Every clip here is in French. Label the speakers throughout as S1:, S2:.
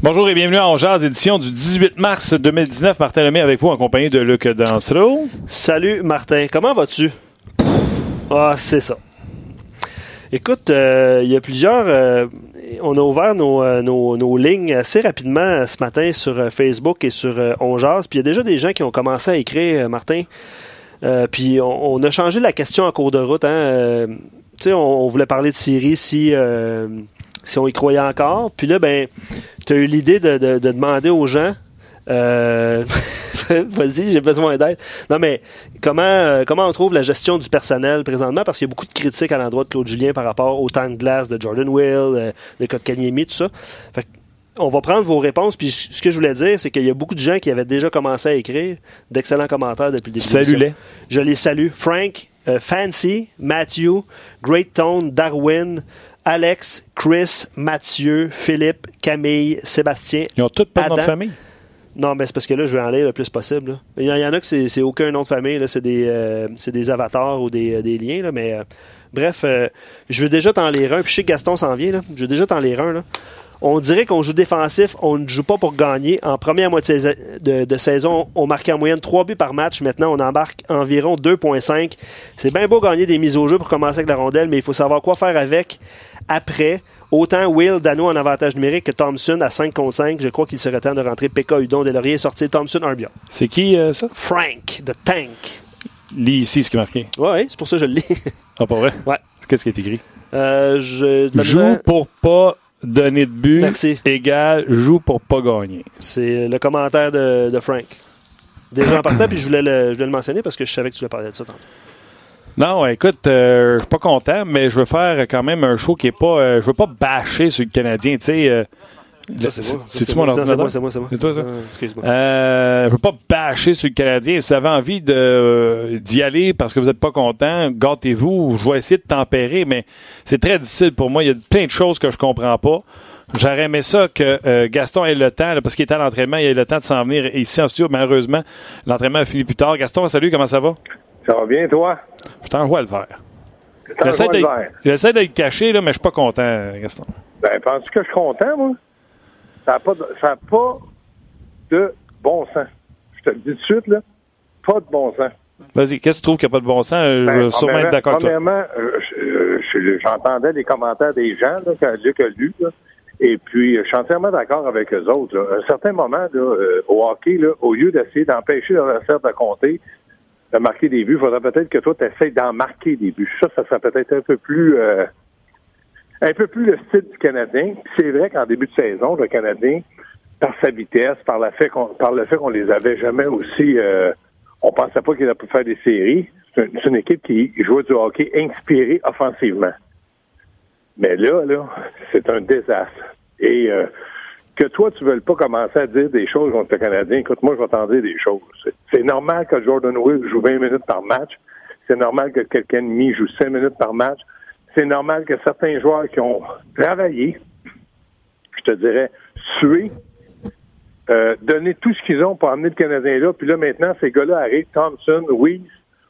S1: Bonjour et bienvenue à Jazz, édition du 18 mars 2019. Martin Lemay avec vous en compagnie de Luc Dansereau.
S2: Salut Martin, comment vas-tu? Ah, c'est ça. Écoute, euh, il y a plusieurs. euh, on a ouvert nos, euh, nos- lignes assez rapidement ce matin sur Facebook et sur On. Puis il y a déjà des gens qui ont commencé à écrire, Martin. Puis on, a changé la question en cours de route. Hein? Tu sais, on, voulait parler de Syrie si, si on y croyait encore. Puis là, ben, tu as eu l'idée de, de- de demander aux gens. euh, Vas-y, j'ai besoin d'aide. Non, mais comment, euh, comment on trouve la gestion du personnel présentement? Parce qu'il y a beaucoup de critiques à l'endroit de Claude Julien par rapport au temps de glace de Jordan Will, euh, de Kotkaniemi, tout ça. Fait que on va prendre vos réponses. Puis ce que je voulais dire, c'est qu'il y a beaucoup de gens qui avaient déjà commencé à écrire d'excellents commentaires depuis le début.
S1: Salut-les.
S2: Je les salue. Frank, euh, Fancy, Matthew, Great Tone, Darwin, Alex, Chris, Mathieu, Philippe, Camille, Sébastien.
S1: Ils ont tous pas de nom de
S2: Adam.
S1: famille?
S2: Non, mais c'est parce que là, je vais en lire le plus possible. là. Il y, en- a que c'est aucun nom de famille, là, c'est des, euh, c'est des avatars ou des, euh, des liens, là, mais euh, bref, euh, je veux déjà t'en lire un, puis je sais que Gaston s'en vient, là. je veux déjà t'en lire un. Là. On dirait qu'on joue défensif, on ne joue pas pour gagner. En première moitié de, de saison, on marquait en moyenne 3 buts par match. Maintenant, on embarque environ 2,5. C'est bien beau gagner des mises au jeu pour commencer avec la rondelle, mais il faut savoir quoi faire avec après. Autant Will Dano en avantage numérique que Thompson à 5 contre 5. Je crois qu'il serait temps de rentrer PK Udon Delaurier et sortir Thompson bien.
S1: C'est qui euh, ça?
S2: Frank, the Tank.
S1: Lis ici ce qui est marqué.
S2: Ouais, ouais, c'est pour ça que je le lis.
S1: Ah, pas vrai?
S2: Ouais.
S1: Qu'est-ce qui est écrit?
S2: Euh, je, de
S1: Joue
S2: misère-
S1: pour pas donner de but.
S2: Merci.
S1: Égal, joue pour pas gagner.
S2: C'est le commentaire de, de Frank. Déjà en partant, puis je voulais, le, je voulais le mentionner parce que je savais que tu voulais parler de ça tantôt.
S1: Non, écoute, euh, je suis pas content, mais je veux faire quand même un show qui est pas. euh, je veux pas bâcher sur le Canadien, tu sais. euh,
S2: c'est moi. C'est moi. C'est moi, c'est moi.
S1: C'est toi, ça?
S2: Euh, Excuse-moi.
S1: Euh, je veux pas bâcher sur le Canadien. Si vous avez envie de, euh, d'y aller parce que vous n'êtes pas content, gâtez-vous. Je vais essayer de tempérer, mais c'est très difficile pour moi. Il y a plein de choses que je comprends pas. J'aurais aimé ça que euh, Gaston ait le temps, là, parce qu'il était à l'entraînement, il a eu le temps de s'en venir ici en studio. Malheureusement, l'entraînement a fini plus tard. Gaston, salut, comment ça va?
S3: Ça va bien, toi?
S1: Je t'envoie le verre. J'essaie d'être,
S3: vert.
S1: j'essaie d'être caché, là, mais je suis pas content, Gaston.
S3: Ben, penses-tu que je suis content, moi? Ça n'a pas, de- ça a pas de bon sens. Je te le dis tout de suite, là. Pas de bon sens.
S1: Vas-y, qu'est-ce que tu trouves qu'il n'y a pas de bon sens? Euh,
S3: Ben,
S1: je veux sûrement être d'accord avec toi.
S3: Premièrement, euh, je- je- j'entendais les commentaires des gens là, que Luc a là. Et puis, euh, je suis entièrement d'accord avec eux autres. là. À un certain moment, là, euh, au hockey, là, au lieu d'essayer d'empêcher l'adversaire de compter, de marquer des buts, il faudrait peut-être que toi, tu essaies d'en marquer des buts. Ça, ça serait peut-être un peu plus euh, un peu plus le style du Canadien. C'est vrai qu'en début de saison, le Canadien, par sa vitesse, par le fait qu'on par le fait qu'on les avait jamais aussi euh, on pensait pas qu'il allait pu faire des séries. C'est une, équipe qui jouait du hockey inspiré offensivement. Mais là, là, c'est un désastre. Et euh, que toi, tu ne veuilles pas commencer à dire des choses contre le Canadien, écoute, moi, je vais t'en dire des choses. C'est- normal que Jordan Will joue 20 minutes par match. C'est normal que quelqu'un de mi joue 5 minutes par match. C'est normal que certains joueurs qui ont travaillé, je te dirais, sué, euh, donné tout ce qu'ils ont pour amener le Canadien là. Puis là, maintenant, ces gars-là arrivent, Thompson, Weiss,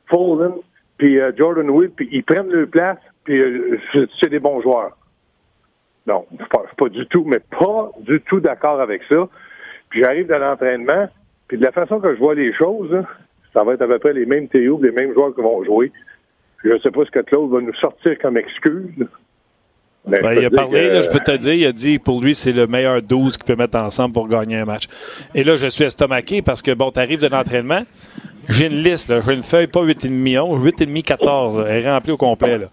S3: Folden, puis euh, Jordan Will, puis ils prennent leur place, puis euh, c'est des bons joueurs. Non, pas, du tout, mais pas du tout d'accord avec ça. Puis j'arrive dans l'entraînement, puis de la façon que je vois les choses, là, ça va être à peu près les mêmes théos, les mêmes joueurs qui vont jouer. Je ne sais pas ce que Claude va nous sortir comme excuse.
S1: Ben, il a parlé, là, je peux te dire, il a dit pour lui, c'est le meilleur 12 qu'il peut mettre ensemble pour gagner un match. Et là, je suis estomaqué parce que, bon, tu arrives de l'entraînement, j'ai une liste, j'ai une feuille, pas 8,5 11, 8,5 14, elle est remplie au complet. Là.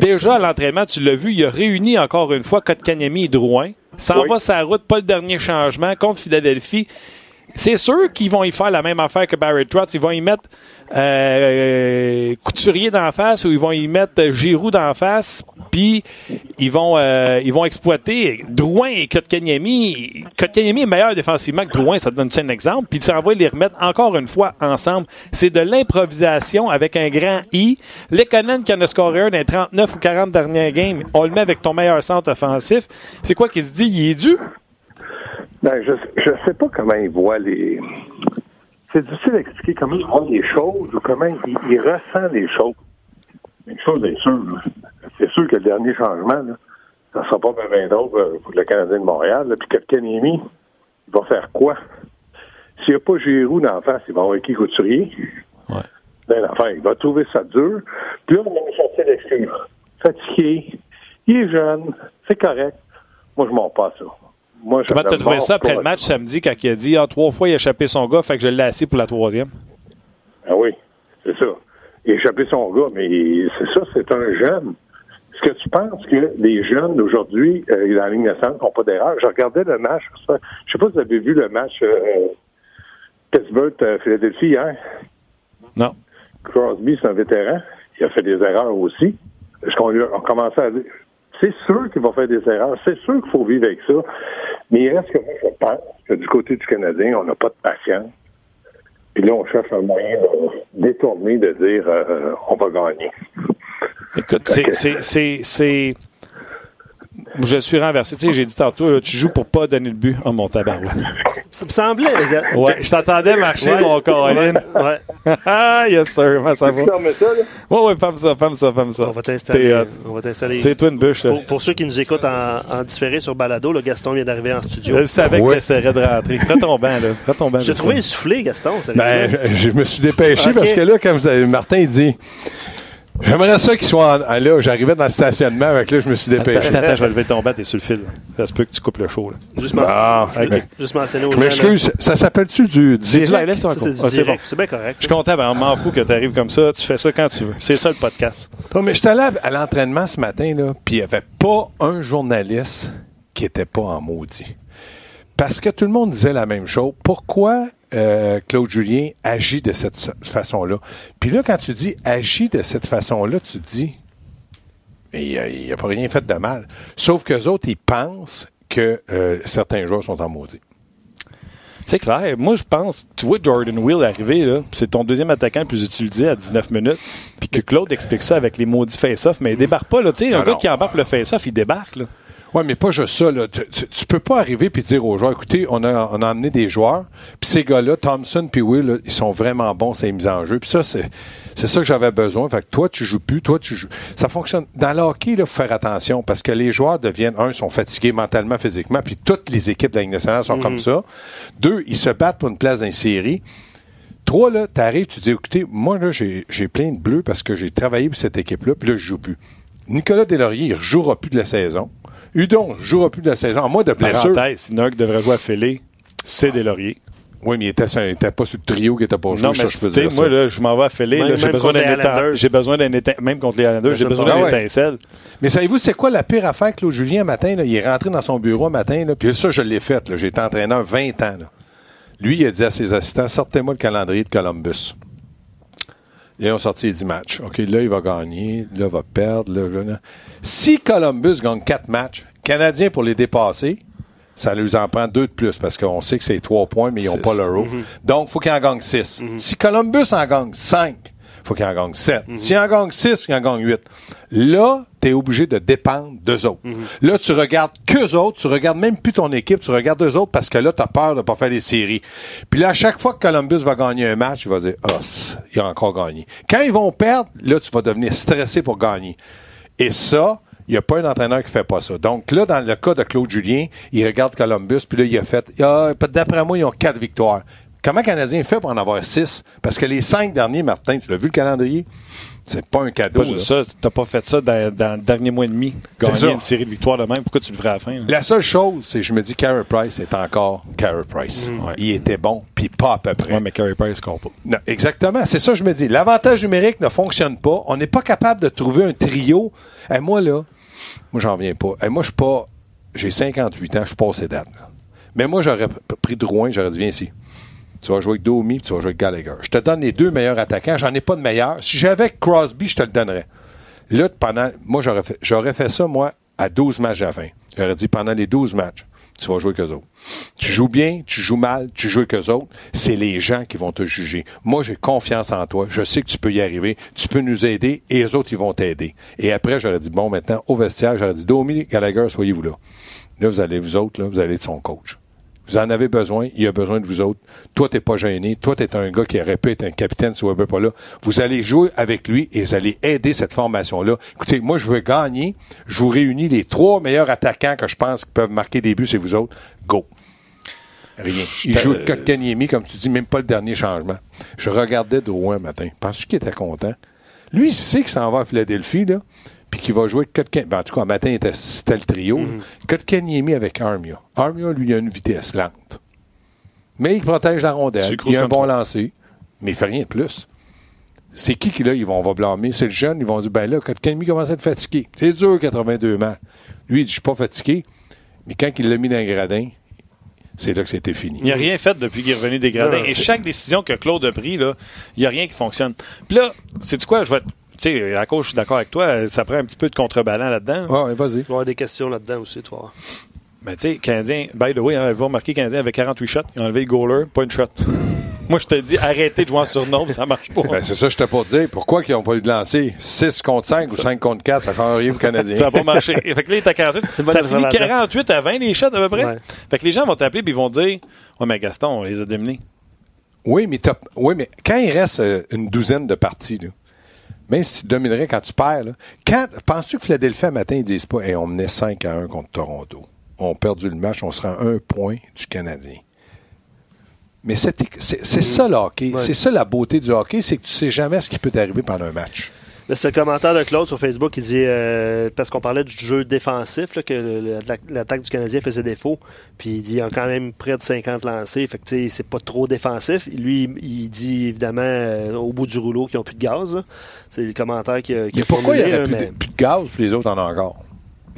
S1: Déjà, à l'entraînement, tu l'as vu, il a réuni encore une fois Kotkaniemi et Drouin. S'en va sa route, pas le dernier changement contre Philadelphie. C'est sûr qu'ils vont y faire la même affaire que Barry Trotz. Ils vont y mettre euh, Couturier d'en face ou ils vont y mettre Giroud d'en face, puis ils vont euh, ils vont exploiter Drouin et Kotkaniemi. Kotkaniemi est meilleur défensivement que Drouin, ça te donne un exemple, puis ils s'en les remettre encore une fois ensemble. C'est de l'improvisation avec un grand I. Lekonen qui en a scoré un dans les 39 ou 40 dernières games, on le met avec ton meilleur centre offensif. C'est quoi qu'il se dit? Il est dû?
S3: Ben, je ne sais pas comment il voit les. C'est difficile d'expliquer comment il voit les choses ou comment il, ressent les choses. Une chose est sûre, c'est sûr que le dernier changement, là, ça ne sera pas bien d'autre pour le Canadien de Montréal. Là, puis Kotkaniemi, il va faire quoi? S'il n'y a pas Giroud dans face, il va avoir qui? Couturier?
S1: Ouais.
S3: Ben, enfin, il va trouver ça dur. Puis là, on va me sortir l'excuse. Fatigué, il est jeune, c'est correct. Moi, je m'en pas ça.
S1: Moi, Comment t'as trouvé ça après le match samedi quand il a dit ah, trois fois il a échappé son gars, fait que je l'ai assis pour la troisième?
S3: Ah oui, c'est ça. Il a échappé son gars, mais c'est ça, c'est un jeune. Est-ce que tu penses que les jeunes d'aujourd'hui, euh, dans la ligne nationale, n'ont pas d'erreur? Je regardais le match, je sais pas si vous avez vu le match euh, Pittsburgh-Philadelphie hier.
S1: Non.
S3: Crosby, c'est un vétéran. Il a fait des erreurs aussi. Est-ce qu'on a commencé à dire c'est sûr qu'il va faire des erreurs. C'est sûr qu'il faut vivre avec ça. Mais il reste que moi, je pense que du côté du Canadien, on n'a pas de patience. Puis là, on cherche un moyen de détourner, de dire euh, on va gagner.
S1: Écoute, c'est je suis renversé. Tu sais, j'ai dit tantôt, tu joues pour pas donner le but. Oh, mon tabarouette.
S2: Ça me semblait.
S1: Ouais, je t'attendais marcher, mon Colin. Ouais. ah, yes, sir. Comment ça va?
S3: Tu ça, là?
S1: Ouais, ouais, femme ça, femme ça, femme ça.
S2: On va t'installer. On va t'installer.
S1: C'est toi une bûche.
S2: Pour, pour, ceux qui nous écoutent en, en différé sur Balado, le Gaston vient d'arriver en studio.
S1: Je savais qu'il essaierait de rentrer. Prends ton banc, là. Prends ton banc.
S2: J'ai trouvé essoufflé, Gaston.
S4: Ben, je me suis dépêché parce que là, comme vous avez, Martin, il dit. J'aimerais ça qu'il soit en, là. J'arrivais dans le stationnement, avec là, je me suis dépêché.
S1: Attends, attends, je vais lever ton bat, t'es sur le fil. Ça se peut que tu coupes le show. Là.
S2: Juste mentionner. Juste
S4: mentionner Je m'excuse, ça s'appelle-tu du
S1: direct? C'est
S2: bon. C'est bien correct.
S1: Je suis content, ben, on m'en fout que tu arrives comme ça. Tu fais ça quand tu veux. C'est ça le podcast.
S4: Non, mais je suis allé à l'entraînement ce matin, là, puis il n'y avait pas un journaliste qui n'était pas en maudit. Parce que tout le monde disait la même chose. Pourquoi euh, Claude Julien agit de cette façon-là. Puis là, quand tu dis agit de cette façon-là, tu te dis, il n'a pas rien fait de mal. Sauf qu'eux autres, ils pensent que euh, certains joueurs sont en maudit.
S1: C'est clair. Moi, je pense, tu vois Jordan Will arriver, là, c'est ton deuxième attaquant le plus utilisé à 19 minutes, puis que Claude explique ça avec les maudits face-off, mais il débarque pas, là. Tu sais, un gars qui embarque le face-off, il débarque, là.
S4: Oui, mais pas juste ça. Là. Tu, tu, peux pas arriver puis dire aux joueurs, écoutez, on a, on a amené des joueurs, puis ces gars-là, Thompson puis Will, ils sont vraiment bons, c'est mis en jeu. Puis ça, c'est c'est ça que j'avais besoin. Fait que toi, tu joues plus, toi, tu joues. Ça fonctionne. Dans le hockey, il faut faire attention parce que les joueurs deviennent, un, sont fatigués mentalement, physiquement, puis toutes les équipes de la Ligue nationale sont comme mhm. ça. Deux, ils se battent pour une place dans une série. Trois, là, t'arrives, tu dis, écoutez, moi, là, j'ai plein de bleus parce que j'ai travaillé pour cette équipe-là, puis là, je joue plus. Nicolas Delaurier, il ne jouera plus de la saison. Udon ne jouera plus de la saison. En moins de blessure.
S1: Si Nug devrait jouer à Félé, c'est des lauriers.
S4: Oui, mais il était, pas sur le trio qui était pas joué.
S1: Non, mais tu sais, moi, là, je m'en vais à Félé. J'ai besoin d'un étincelle. J'ai besoin d'un Même contre les Islanders, j'ai besoin d'un étincelle.
S4: Mais savez-vous, c'est quoi la pire affaire, Claude Julien, matin? Là, il est rentré dans son bureau un matin, là, puis ça, je l'ai fait. J'ai été entraîneur 20 ans. Là. Lui, il a dit à ses assistants, sortez-moi le calendrier de Columbus. Ils ont sorti 10 matchs. OK, là, il va gagner. Là, il va perdre. Là, Si Columbus gagne 4 matchs, Canadiens pour les dépasser, ça lui en prend deux de plus parce qu'on sait que c'est trois points, mais ils n'ont pas l'euro. Mm Donc, il faut qu'il en gagne 6. Mhm. Si Columbus en gagne 5, faut qu'il en gagne 7. Mhm. S'il en gagne 6, il en gagne 8. Là, tu es obligé de dépendre d'eux autres. Mhm. Là, tu regardes qu'eux autres, tu regardes même plus ton équipe, tu regardes eux autres parce que là, tu as peur de pas faire les séries. Puis là, à chaque fois que Columbus va gagner un match, il va dire, oh, il a encore gagné. Quand ils vont perdre, là, tu vas devenir stressé pour gagner. Et ça, il n'y a pas un entraîneur qui fait pas ça. Donc là, dans le cas de Claude Julien, il regarde Columbus, puis là, il a fait, ah, d'après moi, ils ont quatre victoires. Comment le Canadien fait pour en avoir six? Parce que les cinq derniers, Martin, tu l'as vu le calendrier? C'est pas un cadeau.
S1: Pas ça, t'as pas fait ça dans, dans le dernier mois et demi.
S4: C'est
S1: Gagner
S4: ça.
S1: une série de victoires de même, pourquoi tu le ferais à la fin? là?
S4: La seule chose, c'est que je me dis Carey Price est encore Carey Price.
S1: Ouais.
S4: Il était bon, puis pas à peu près.
S1: Ouais, mais Carey Price score pas.
S4: Non, exactement, c'est ça que je me dis. L'avantage numérique ne fonctionne pas. On n'est pas capable de trouver un trio. Et moi, là, moi, j'en viens pas. Et moi, je suis pas. J'ai 58 ans, je suis pas assez date. là. Mais moi, j'aurais pris Drouin, j'aurais dit, viens ici. Tu vas jouer avec Domi, puis tu vas jouer avec Gallagher. Je te donne les deux meilleurs attaquants. J'en ai pas de meilleurs. Si j'avais Crosby, je te le donnerais. Là, pendant. Moi, j'aurais fait, j'aurais fait ça, moi, à 12 matchs à la fin. J'aurais dit, pendant les 12 matchs, tu vas jouer avec eux autres. Tu joues bien, tu joues mal, tu joues avec eux autres. C'est les gens qui vont te juger. Moi, j'ai confiance en toi. Je sais que tu peux y arriver. Tu peux nous aider et les autres, ils vont t'aider. Et après, j'aurais dit, bon, maintenant, au vestiaire, j'aurais dit, Domi, Gallagher, soyez-vous là. Là, vous allez, vous autres, là, vous allez être son coach. Vous en avez besoin, il a besoin de vous autres. Toi, t'es pas gêné. Toi, t'es un gars qui aurait pu être un capitaine si Weber pas là. Vous allez jouer avec lui et vous allez aider cette formation-là. Écoutez, moi, je veux gagner. Je vous réunis les trois meilleurs attaquants que je pense qui peuvent marquer des buts, c'est vous autres. Go. Rien. Il joue le Kotkaniemi, comme tu dis, même pas le dernier changement. Je regardais Drouin un matin. Penses-tu qu'il était content? Lui, il sait qu'il s'en va à Philadelphie, là, puis qu'il va jouer Kotkaniemi. Ben, en tout cas, un matin, il était- c'était le trio. là. Kotkaniemi avec Armia. Armia, lui, il a une vitesse lente. Mais il protège la rondelle. Il a un bon lancer, mais il fait rien de plus. C'est qui qui, là, ils vont, on va blâmer? C'est le jeune, ils vont dire, ben là, Kotkaniemi commence à être fatigué. C'est dur, 82 matchs. Lui, il dit, je suis pas fatigué. Mais quand il l'a mis dans le gradin, c'est là que c'était fini.
S1: Il n'a rien fait depuis qu'il est revenu des gradins.
S2: Non,
S1: Et chaque décision que Claude a prise, là, il n'y a rien qui fonctionne. Puis là, c'est quoi? Je vais. Te- Tu sais, à cause, je suis d'accord avec toi, ça prend un petit peu de contrebalan là-dedans.
S4: Ouais, ouais, vas-y.
S2: Il va y avoir des questions là-dedans aussi, voir.
S1: Mais tu sais, Canadien, by the way, hein, vous remarquez, Canadien avec 48 shots, ils ont enlevé le goaler, pas une shot. Moi, je te dis, arrêtez de jouer en surnombre, ça marche pas.
S4: Ben, c'est ça, je t'ai pas dit. Pourquoi qu'ils n'ont pas eu de lancer? 6 contre 5 ou 5 contre 4, ça change rien aux Canadiens.
S1: Ça n'a pas marché. fait que là, il est à 48.
S2: une bonne
S1: Ça finit
S2: observation.
S1: 48 à 20 les shots à peu près?
S2: Ouais.
S1: Fait que les gens vont t'appeler et ils vont dire Ouais, mais Gaston, on les a dominés.
S4: Oui, mais, t'as- oui, mais quand il reste euh, une douzaine de parties, là, même si tu dominerais quand tu perds, là, quand, penses-tu que Philadelphie, un matin, ils disent pas, Hey, on menait 5 à 1 contre Toronto. On a perdu le match, on sera à un point du Canadien. Mais c'est, c'est, c'est ça le hockey.
S2: Ouais.
S4: C'est ça la beauté du hockey, c'est que tu sais jamais ce qui peut t'arriver pendant un match.
S2: C'est le commentaire de Claude sur Facebook qui dit euh, parce qu'on parlait du jeu défensif, là, que l'attaque du Canadien faisait défaut. Puis il dit il y a quand même près de 50 lancés. Fait que tu sais, c'est pas trop défensif. Lui, il dit évidemment euh, au bout du rouleau qu'ils ont plus de gaz. C'est le commentaire qui a,
S4: Mais
S2: a
S4: pourquoi il y
S2: formulé,
S4: aurait
S2: là,
S4: plus,
S2: mais-
S4: de, plus de gaz, puis les autres en ont encore?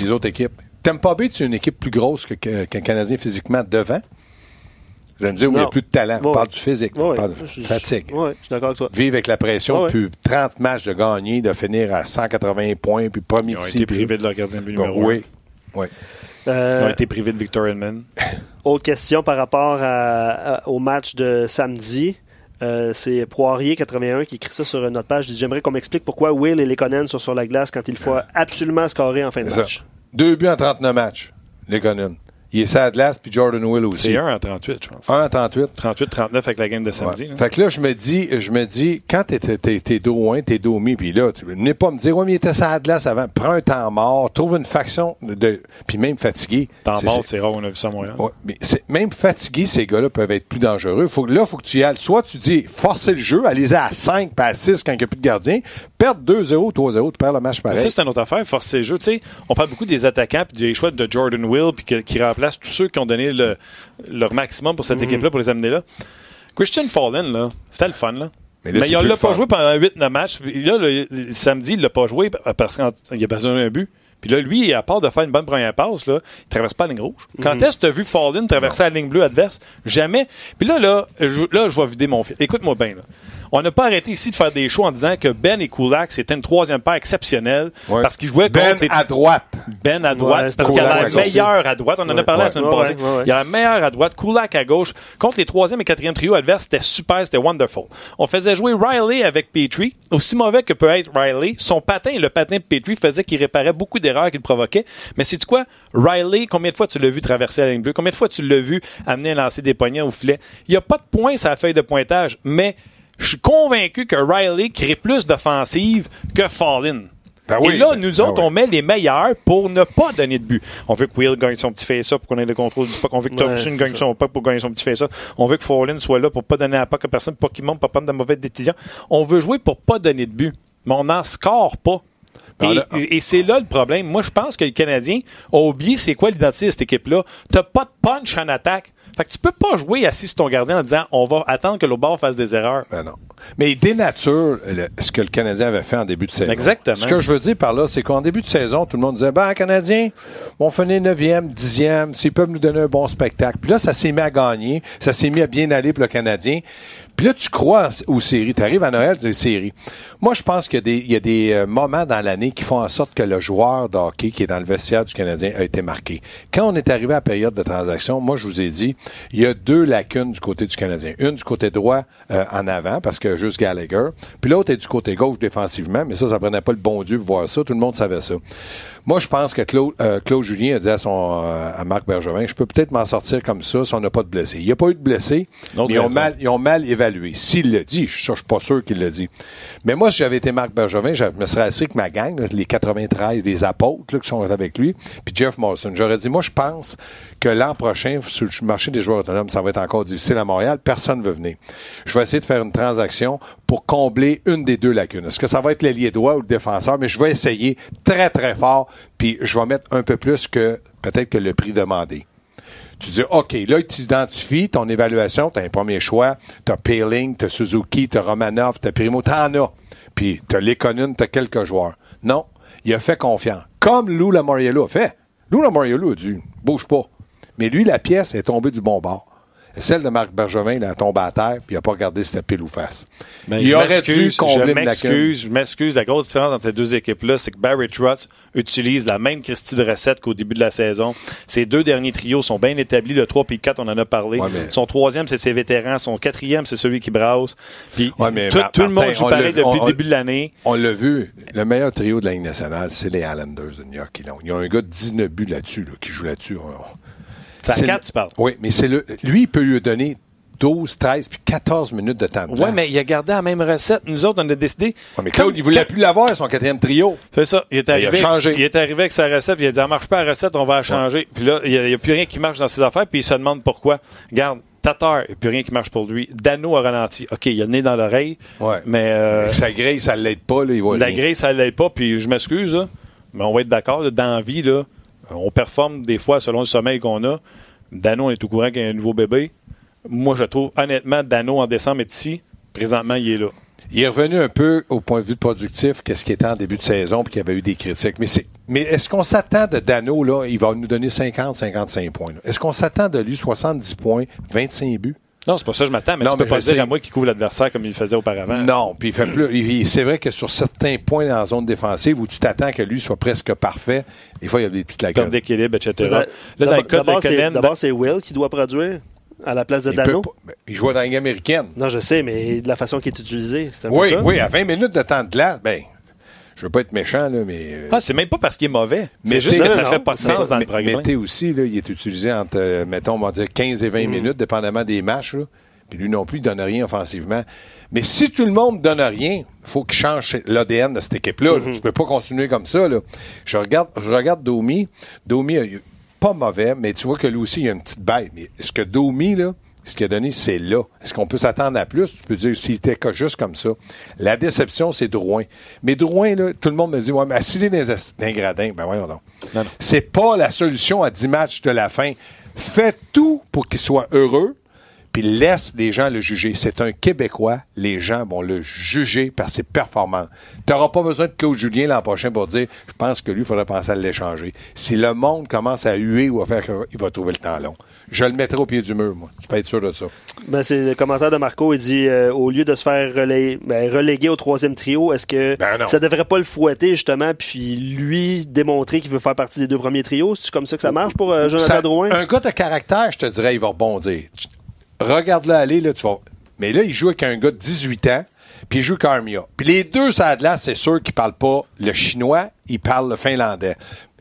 S4: Les autres équipes. Tampa Bay, c'est une équipe plus grosse que- que- qu'un Canadien physiquement devant. Vous allez me dire, où il n'y a plus de talent. On parle du physique,
S2: Ouais,
S4: on parle de fatigue.
S2: ouais, je suis d'accord avec toi.
S4: Vivre avec la pression,
S2: Ouais, ouais.
S4: puis 30 matchs de gagner, de finir à 180 points, puis premier
S1: Ils ont été
S4: puis-
S1: privés de leur gardien de but numéro
S4: oui. oui.
S2: Euh,
S1: Ils ont été privés de Victor Edmond.
S2: Autre question par rapport à- à- au match de samedi. Euh, c'est Poirier81 qui écrit ça sur notre page. Il dit, J'aimerais qu'on m'explique pourquoi Will et Lekonen sont sur la glace quand il faut absolument scorer en fin de
S4: ça.
S2: match.
S4: Deux buts en 39 matchs, les Conan. Il est Sadlas, puis Jordan Will aussi.
S1: C'est 1 en 38, je pense.
S4: 1 en 38.
S1: 38-39 avec la game de samedi.
S4: Ouais.
S1: là.
S4: Fait que là, je me dis, je me dis, quand t'es, t'es, t'es, dos 1, t'es dos mi, puis là, tu venez pas me dire, ouais, mais il était glace avant. Prends un temps mort, trouve une faction de, puis même fatigué.
S1: Temps mort,
S4: c'est-
S1: rare, on a vu ça à Montréal.
S4: Ouais, mais c'est, même fatigué, ces gars-là peuvent être plus dangereux. Faut, là, faut que tu y ailles. Soit tu dis, forcez le jeu, allez-y à 5, pas à 6 quand il n'y a plus de gardien. Perdre 2-0, 3-0, tu perds le match pareil.
S1: Ça, c'est une autre affaire, forcer le jeu. Tu sais, on parle beaucoup des attaquants puis des choix de Jordan Will puis qui tous ceux qui ont donné le- leur maximum pour cette
S4: Mhm.
S1: équipe-là, pour les amener là. Christian Fallen, là, c'était le fun. Là.
S4: Mais là,
S1: il
S4: plus
S1: l'a pas
S4: fun.
S1: joué pendant 8-9 matchs. Là, le, le samedi, il l'a pas joué parce qu'il a besoin d'un but. Puis là, lui, à part de faire une bonne première passe, là, il traverse pas la ligne rouge. Quand est-ce que tu as vu Fallen traverser la ligne bleue adverse? Jamais. Puis là, là, je, là, je vais vider mon fil. Écoute-moi bien. On n'a pas arrêté ici de faire des shows en disant que Ben et Kulak, c'était une troisième paire exceptionnelle
S4: Ouais.
S1: parce qu'ils jouaient
S4: ben
S1: contre les
S4: à droite.
S1: ben à droite,
S2: Ouais,
S1: parce qu'il y a la meilleure à droite. On en a
S2: Ouais.
S1: parlé la semaine
S2: Ouais,
S1: passée.
S2: ouais, ouais.
S1: Il y a la meilleure à droite, Kulak à gauche. Contre les troisième et quatrième trio adverses, c'était super, c'était wonderful. On faisait jouer Riley avec Petrie. Aussi mauvais que peut être Riley, son patin, le patin de Petrie, faisait qu'il réparait beaucoup d'erreurs qu'il provoquait. Mais c'est quoi? Riley, combien de fois tu l'as vu traverser la ligne bleue? Combien de fois tu l'as vu amener à lancer des poignets au filet? Il n'y a pas de point sur la feuille de pointage, mais je suis convaincu que Riley crée plus d'offensives que Fallin.
S4: Ben oui,
S1: Et là,
S4: ben-
S1: nous
S4: ben
S1: autres,
S4: oui.
S1: on met les meilleurs pour ne pas donner de but. On veut que Will gagne son petit face-up pour qu'on ait le contrôle du puck. On veut que
S2: Ouais,
S1: Thompson
S2: c'est
S1: gagne
S2: ça.
S1: son puck pour gagner son petit face-up. On veut que Follin soit là pour pas donner à puck à personne, pour qu'il monte, pour pas prendre de mauvaises décisions. On veut jouer pour pas donner de but. Mais on n'en score pas.
S4: Ben,
S1: Et, c'est là le problème. Moi, je pense que le Canadien a oublié c'est quoi l'identité de cette équipe-là. T'as pas de punch en attaque. Fait que tu peux pas jouer assis sur ton gardien en disant on va attendre que l'autre bord fasse des erreurs.
S4: Ben non. Mais il dénature le- ce que le Canadien avait fait en début de saison.
S1: Exactement.
S4: Ce que je veux dire par là, c'est qu'en début de saison, tout le monde disait Ben, Canadien, on finit 9e, 10e, s'ils peuvent nous donner un bon spectacle. Puis là, ça s'est mis à gagner, ça s'est mis à bien aller pour le Canadien. Puis là, tu crois aux séries. Tu arrives à Noël, des séries. Moi, je pense qu'il y a des, il y a des euh, moments dans l'année qui font en sorte que le joueur de hockey qui est dans le vestiaire du Canadien a été marqué. Quand on est arrivé à la période de transaction, moi, je vous ai dit, il y a deux lacunes du côté du Canadien. Une du côté droit euh, en avant, parce que juste Gallagher. Puis l'autre est du côté gauche défensivement, mais ça, ça prenait pas le bon Dieu pour voir ça. Tout le monde savait ça. Moi, je pense que Claude, euh, Claude Julien a dit à, son, euh, à Marc Bergevin, je peux peut-être m'en sortir comme ça si on n'a pas de blessés. Il n'y a pas eu de blessés, mais ils ont, mal, ils ont mal évalué. S'il le dit, ça, je suis pas sûr qu'il le dit. Mais moi, si j'avais été Marc Bergevin, je me serais assis avec ma gang, les 93, les apôtres qui sont avec lui, puis Jeff Morrison. J'aurais dit, moi, je pense que l'an prochain, sur le marché des joueurs autonomes, ça va être encore difficile à Montréal. Personne ne veut venir. Je vais essayer de faire une transaction pour combler une des deux lacunes. Est-ce que ça va être l'ailier droit ou le défenseur? Mais je vais essayer très, très fort, puis je vais mettre un peu plus que peut-être que le prix demandé. Tu dis, OK, là, tu identifies ton évaluation, tu as un premier choix, tu as Paling, tu as Suzuki, tu as Romanov, tu as Primo, tu en as. Puis tu as Lekonen, tu as quelques joueurs. Non, il a fait confiance. Comme Lou Lamoriello a fait. Lou Lamoriello a dit, bouge pas. Mais lui, la pièce est tombée du bon bord. Celle de Marc Bergevin, il a tombé à terre, puis il n'a pas regardé si c'était pile ou face.
S1: Mais
S4: il aurait dû combler
S1: je m'excuse, je m'excuse. La grosse différence entre ces deux équipes-là, c'est que Barry Trotz utilise la même Christie de recette qu'au début de la saison. Ses deux derniers trios sont bien établis. Le 3 puis le 4, on en a parlé.
S4: Ouais, mais-
S1: Son troisième, c'est ses vétérans. Son quatrième, c'est celui qui brasse. Puis
S4: Ouais, mais
S1: tout,
S4: Mar-
S1: tout le monde joue pareil depuis
S4: on-
S1: le début de l'année.
S4: On l'a vu, le meilleur trio de la Ligue nationale, c'est les Islanders de New York. Ils ont, ils ont un gars de 19 buts là-dessus, là, qui joue là-dessus. On- on-
S1: C'est à
S4: C'est
S1: 4,
S4: le-
S1: tu parles.
S4: Oui, mais c'est le. Lui, il peut lui donner 12, 13, puis 14 minutes de temps de
S1: Oui, mais il a gardé la même recette. Nous autres, on a décidé.
S4: Ouais, mais Claude,
S1: Comme-
S4: il voulait plus l'avoir, son quatrième trio.
S1: C'est ça. Il est,
S4: il a
S1: arrivé,
S4: changé.
S1: il est arrivé avec sa recette, puis il a dit, ça marche pas la recette, on va la changer. Puis là, il n'y a, plus rien qui marche dans ses affaires, puis il se demande pourquoi. Regarde, Tatar, il n'y a plus rien qui marche pour lui. Dano a ralenti. OK, il a le nez dans l'oreille,
S4: Ouais.
S1: mais euh,
S4: Sa grille, ça l'aide pas, là, il voit
S1: la grille, ça ne l'aide pas, puis je m'excuse, mais on va être d'accord, dans la vie, là, on performe des fois selon le sommeil qu'on a. Dano est au courant qu'il y a un nouveau bébé. Moi, je trouve, honnêtement, Dano en décembre est ici. Présentement, il est là.
S4: Il est revenu un peu au point de vue productif, qu'est-ce qui était en début de saison, puis qu'il y avait eu des critiques. Mais c'est, mais est-ce qu'on s'attend de Dano, là, il va nous donner 50, 55 points. Est-ce qu'on s'attend de lui 70 points, 25 buts?
S1: Non, c'est pas ça que je m'attends, mais
S4: Non,
S1: tu peux
S4: mais
S1: pas dire
S4: sais.
S1: à moi qu'il couvre l'adversaire comme il le faisait auparavant.
S4: Non, puis il fait plus. C'est vrai que sur certains points dans la zone défensive où tu t'attends que lui soit presque parfait, des fois il y a des petites
S1: Perte
S4: lacunes.
S1: d'équilibre, etc.
S2: D'abord-
S1: Là, dans le cas de
S2: D'abord, c'est-
S1: Lekanen,
S2: d'abord, c'est Will qui doit produire à la place de
S4: Il,
S2: Dano.
S4: pas- il jouait dans la Ligue américaine.
S2: Non, je sais, mais de la façon qui est utilisée, c'est un peu
S4: Oui,
S2: ça.
S4: oui, à 20 minutes de temps de glace, ben, je veux pas être méchant, là, mais. euh,
S1: Ah, c'est même pas parce qu'il est mauvais.
S4: Mais
S1: C'est juste que ça
S2: non,
S1: fait pas de
S2: mais-
S1: sens dans le programme.
S4: Mété aussi, là, il est utilisé entre, euh, mettons, on va dire 15 et 20
S1: Mm.
S4: minutes, dépendamment des matchs. Là. Puis lui non plus, il donne rien offensivement. Mais si tout le monde donne rien, il faut qu'il change l'ADN de cette équipe-là. Là. Tu peux pas continuer comme ça. Là. Je regarde, je regarde Domi. Domi, a eu- pas mauvais, mais tu vois que lui aussi, il a une petite bête. Mais ce que Domi, là, ce qu'il a donné, c'est là. Est-ce qu'on peut s'attendre à plus? Tu peux dire s'il était juste comme ça. La déception, c'est Drouin. Mais Drouin, là, tout le monde me dit, ouais, mais assis dans gradin. Ben voyons donc.
S1: Non, non.
S4: C'est pas la solution à 10 matchs de la fin. Fais tout pour qu'il soit heureux, puis laisse les gens le juger. C'est un Québécois. Les gens vont le juger par ses performances. Tu n'auras pas besoin de Claude Julien l'an prochain pour dire je pense que lui, il faudrait penser à l'échanger. Si le monde commence à huer ou à faire il va trouver le temps long. Je le mettrai au pied du mur, moi. Tu peux être sûr de ça.
S2: Ben, c'est le commentaire de Marco. Il dit euh, au lieu de se faire relais- ben, reléguer au troisième trio, est-ce que
S4: Ben
S2: ça devrait pas le fouetter justement, puis lui démontrer qu'il veut faire partie des deux premiers trios? C'est comme ça que ça marche pour euh, Jonathan
S4: Ça-
S2: Drouin?
S4: Un gars de caractère, je te dirais, il va rebondir. Regarde-le aller, là, tu vas. Mais là, il joue avec un gars de 18 ans, puis il joue Carmia. Puis les deux, ça c'est sûr qu'ils parlent pas le chinois, ils parlent le finlandais.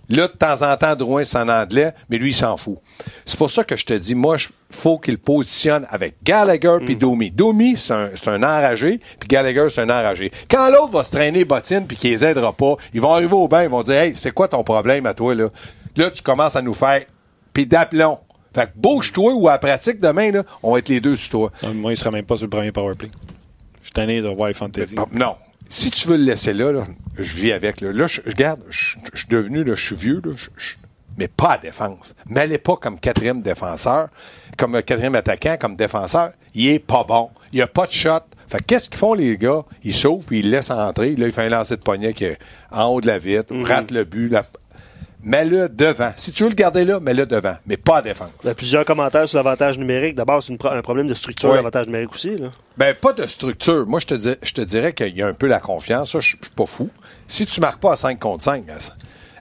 S4: Là, de temps en temps, Drouin, c'est en anglais, mais lui, il s'en fout. C'est pour ça que je te dis, moi, il faut qu'il positionne avec Gallagher puis Domi. Domi, c'est un, un enragé, puis Gallagher, c'est un enragé. Quand l'autre va se traîner bottine puis qu'il les aidera pas, ils vont arriver au bain, ils vont dire, hey, c'est quoi ton problème à toi, là? Là, tu commences à nous faire, puis d'aplomb. Fait que bouge-toi ou à la pratique demain, là, on va être les deux sur toi.
S1: Ah, Moi, il sera même pas sur le premier powerplay. Je suis tanné de voir les Fantasy.
S4: Ah, Non. Si tu veux le laisser là, là, je vis avec. Là, Là, je regarde, je je suis devenu, là, je suis vieux, là, je- je- mais pas à défense. Mais pas comme quatrième défenseur, comme euh, quatrième attaquant, comme défenseur. Il est pas bon. Il a pas de shot. Fait que qu'est-ce qu'ils font, les gars? Ils sauvent puis ils le laissent entrer. Là, il fait un lancer de poignet qui est en haut de la vitre, rate le but. Mets-le devant. Si tu veux le garder là, mets-le devant, mais pas à défense.
S2: Il y a plusieurs commentaires sur l'avantage numérique. D'abord, c'est pro- un problème de structure, l'avantage numérique aussi. Là.
S4: Ben, pas de structure. Moi, je te, dis- je te dirais qu'il y a un peu la confiance. Ça, je suis pas fou. Si tu marques pas à 5 contre 5,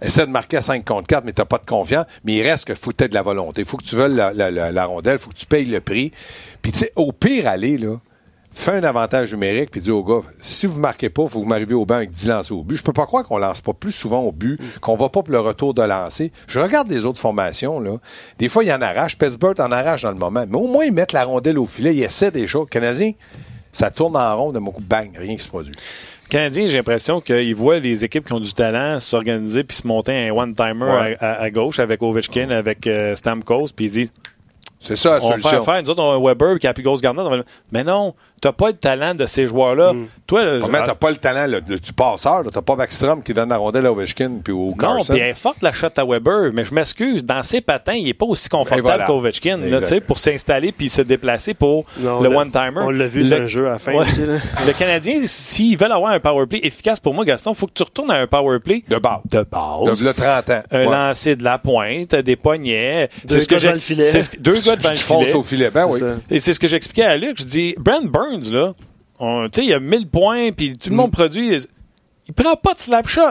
S4: essaie de marquer à 5 contre 4, mais t'as pas de confiance. Mais il reste que faut de la volonté. Il faut que tu veuilles la, la, la, la rondelle. Il faut que tu payes le prix. Puis, tu sais, au pire, aller, là, fais un avantage numérique, puis dis au gars, si vous marquez pas, vous m'arrivez au banc avec 10 lancers au but. Je peux pas croire qu'on lance pas plus souvent au but, qu'on va pas pour le retour de lancer. Je regarde les autres formations, là. Des fois, il y en arrache. Pittsburgh en arrache dans le moment. Mais au moins, ils mettent la rondelle au filet. Ils essaient des choses. Canadiens, ça tourne en rond de mon coup, bang, rien qui se produit.
S1: Canadien, j'ai l'impression qu'ils voient les équipes qui ont du talent s'organiser puis se monter un one-timer
S4: Ouais.
S1: à, à- à gauche avec Ovechkin, avec euh, Stamkos, puis ils disent
S4: C'est ça la
S1: on va
S4: solution.
S1: faire faire, nous autres, on a Weber qui a plus grosse va le- Mais non, t'as pas le talent de ces joueurs-là. Toi, là,
S4: Pas mettre, t'as pas le talent là, du passeur. T'as pas Backstrom qui donne la rondelle à Ovechkin puis au
S1: non,
S4: Carson.
S1: puis elle est forte la shot à Weber, mais je m'excuse, dans ses patins, il est pas aussi confortable
S4: voilà.
S1: qu'Ovechkin, pour s'installer puis se déplacer pour
S2: Non,
S1: le one-timer.
S2: On l'a vu
S1: Le-
S2: jeu à la fin
S1: Ouais.
S2: aussi. Là.
S1: Le Canadien, s'ils veulent avoir un power play efficace pour moi, Gaston, il faut que tu retournes à un power play
S4: De base.
S1: de base.
S4: De là, 30 ans.
S1: Un
S4: Ouais.
S1: lancer de la pointe, des poignets.
S2: Deux
S1: C'est ce que
S2: gars devant
S1: j'ai-
S2: le filet.
S1: c'est ce que- Deux gars devant le filet.
S4: au filet. Ben oui.
S1: Et c'est ce que j'expliquais à Luc. Je dis, Brent Burns, là, on- tu sais, il a 1000 points, puis tout le monde produit. Il prend pas de slap shot.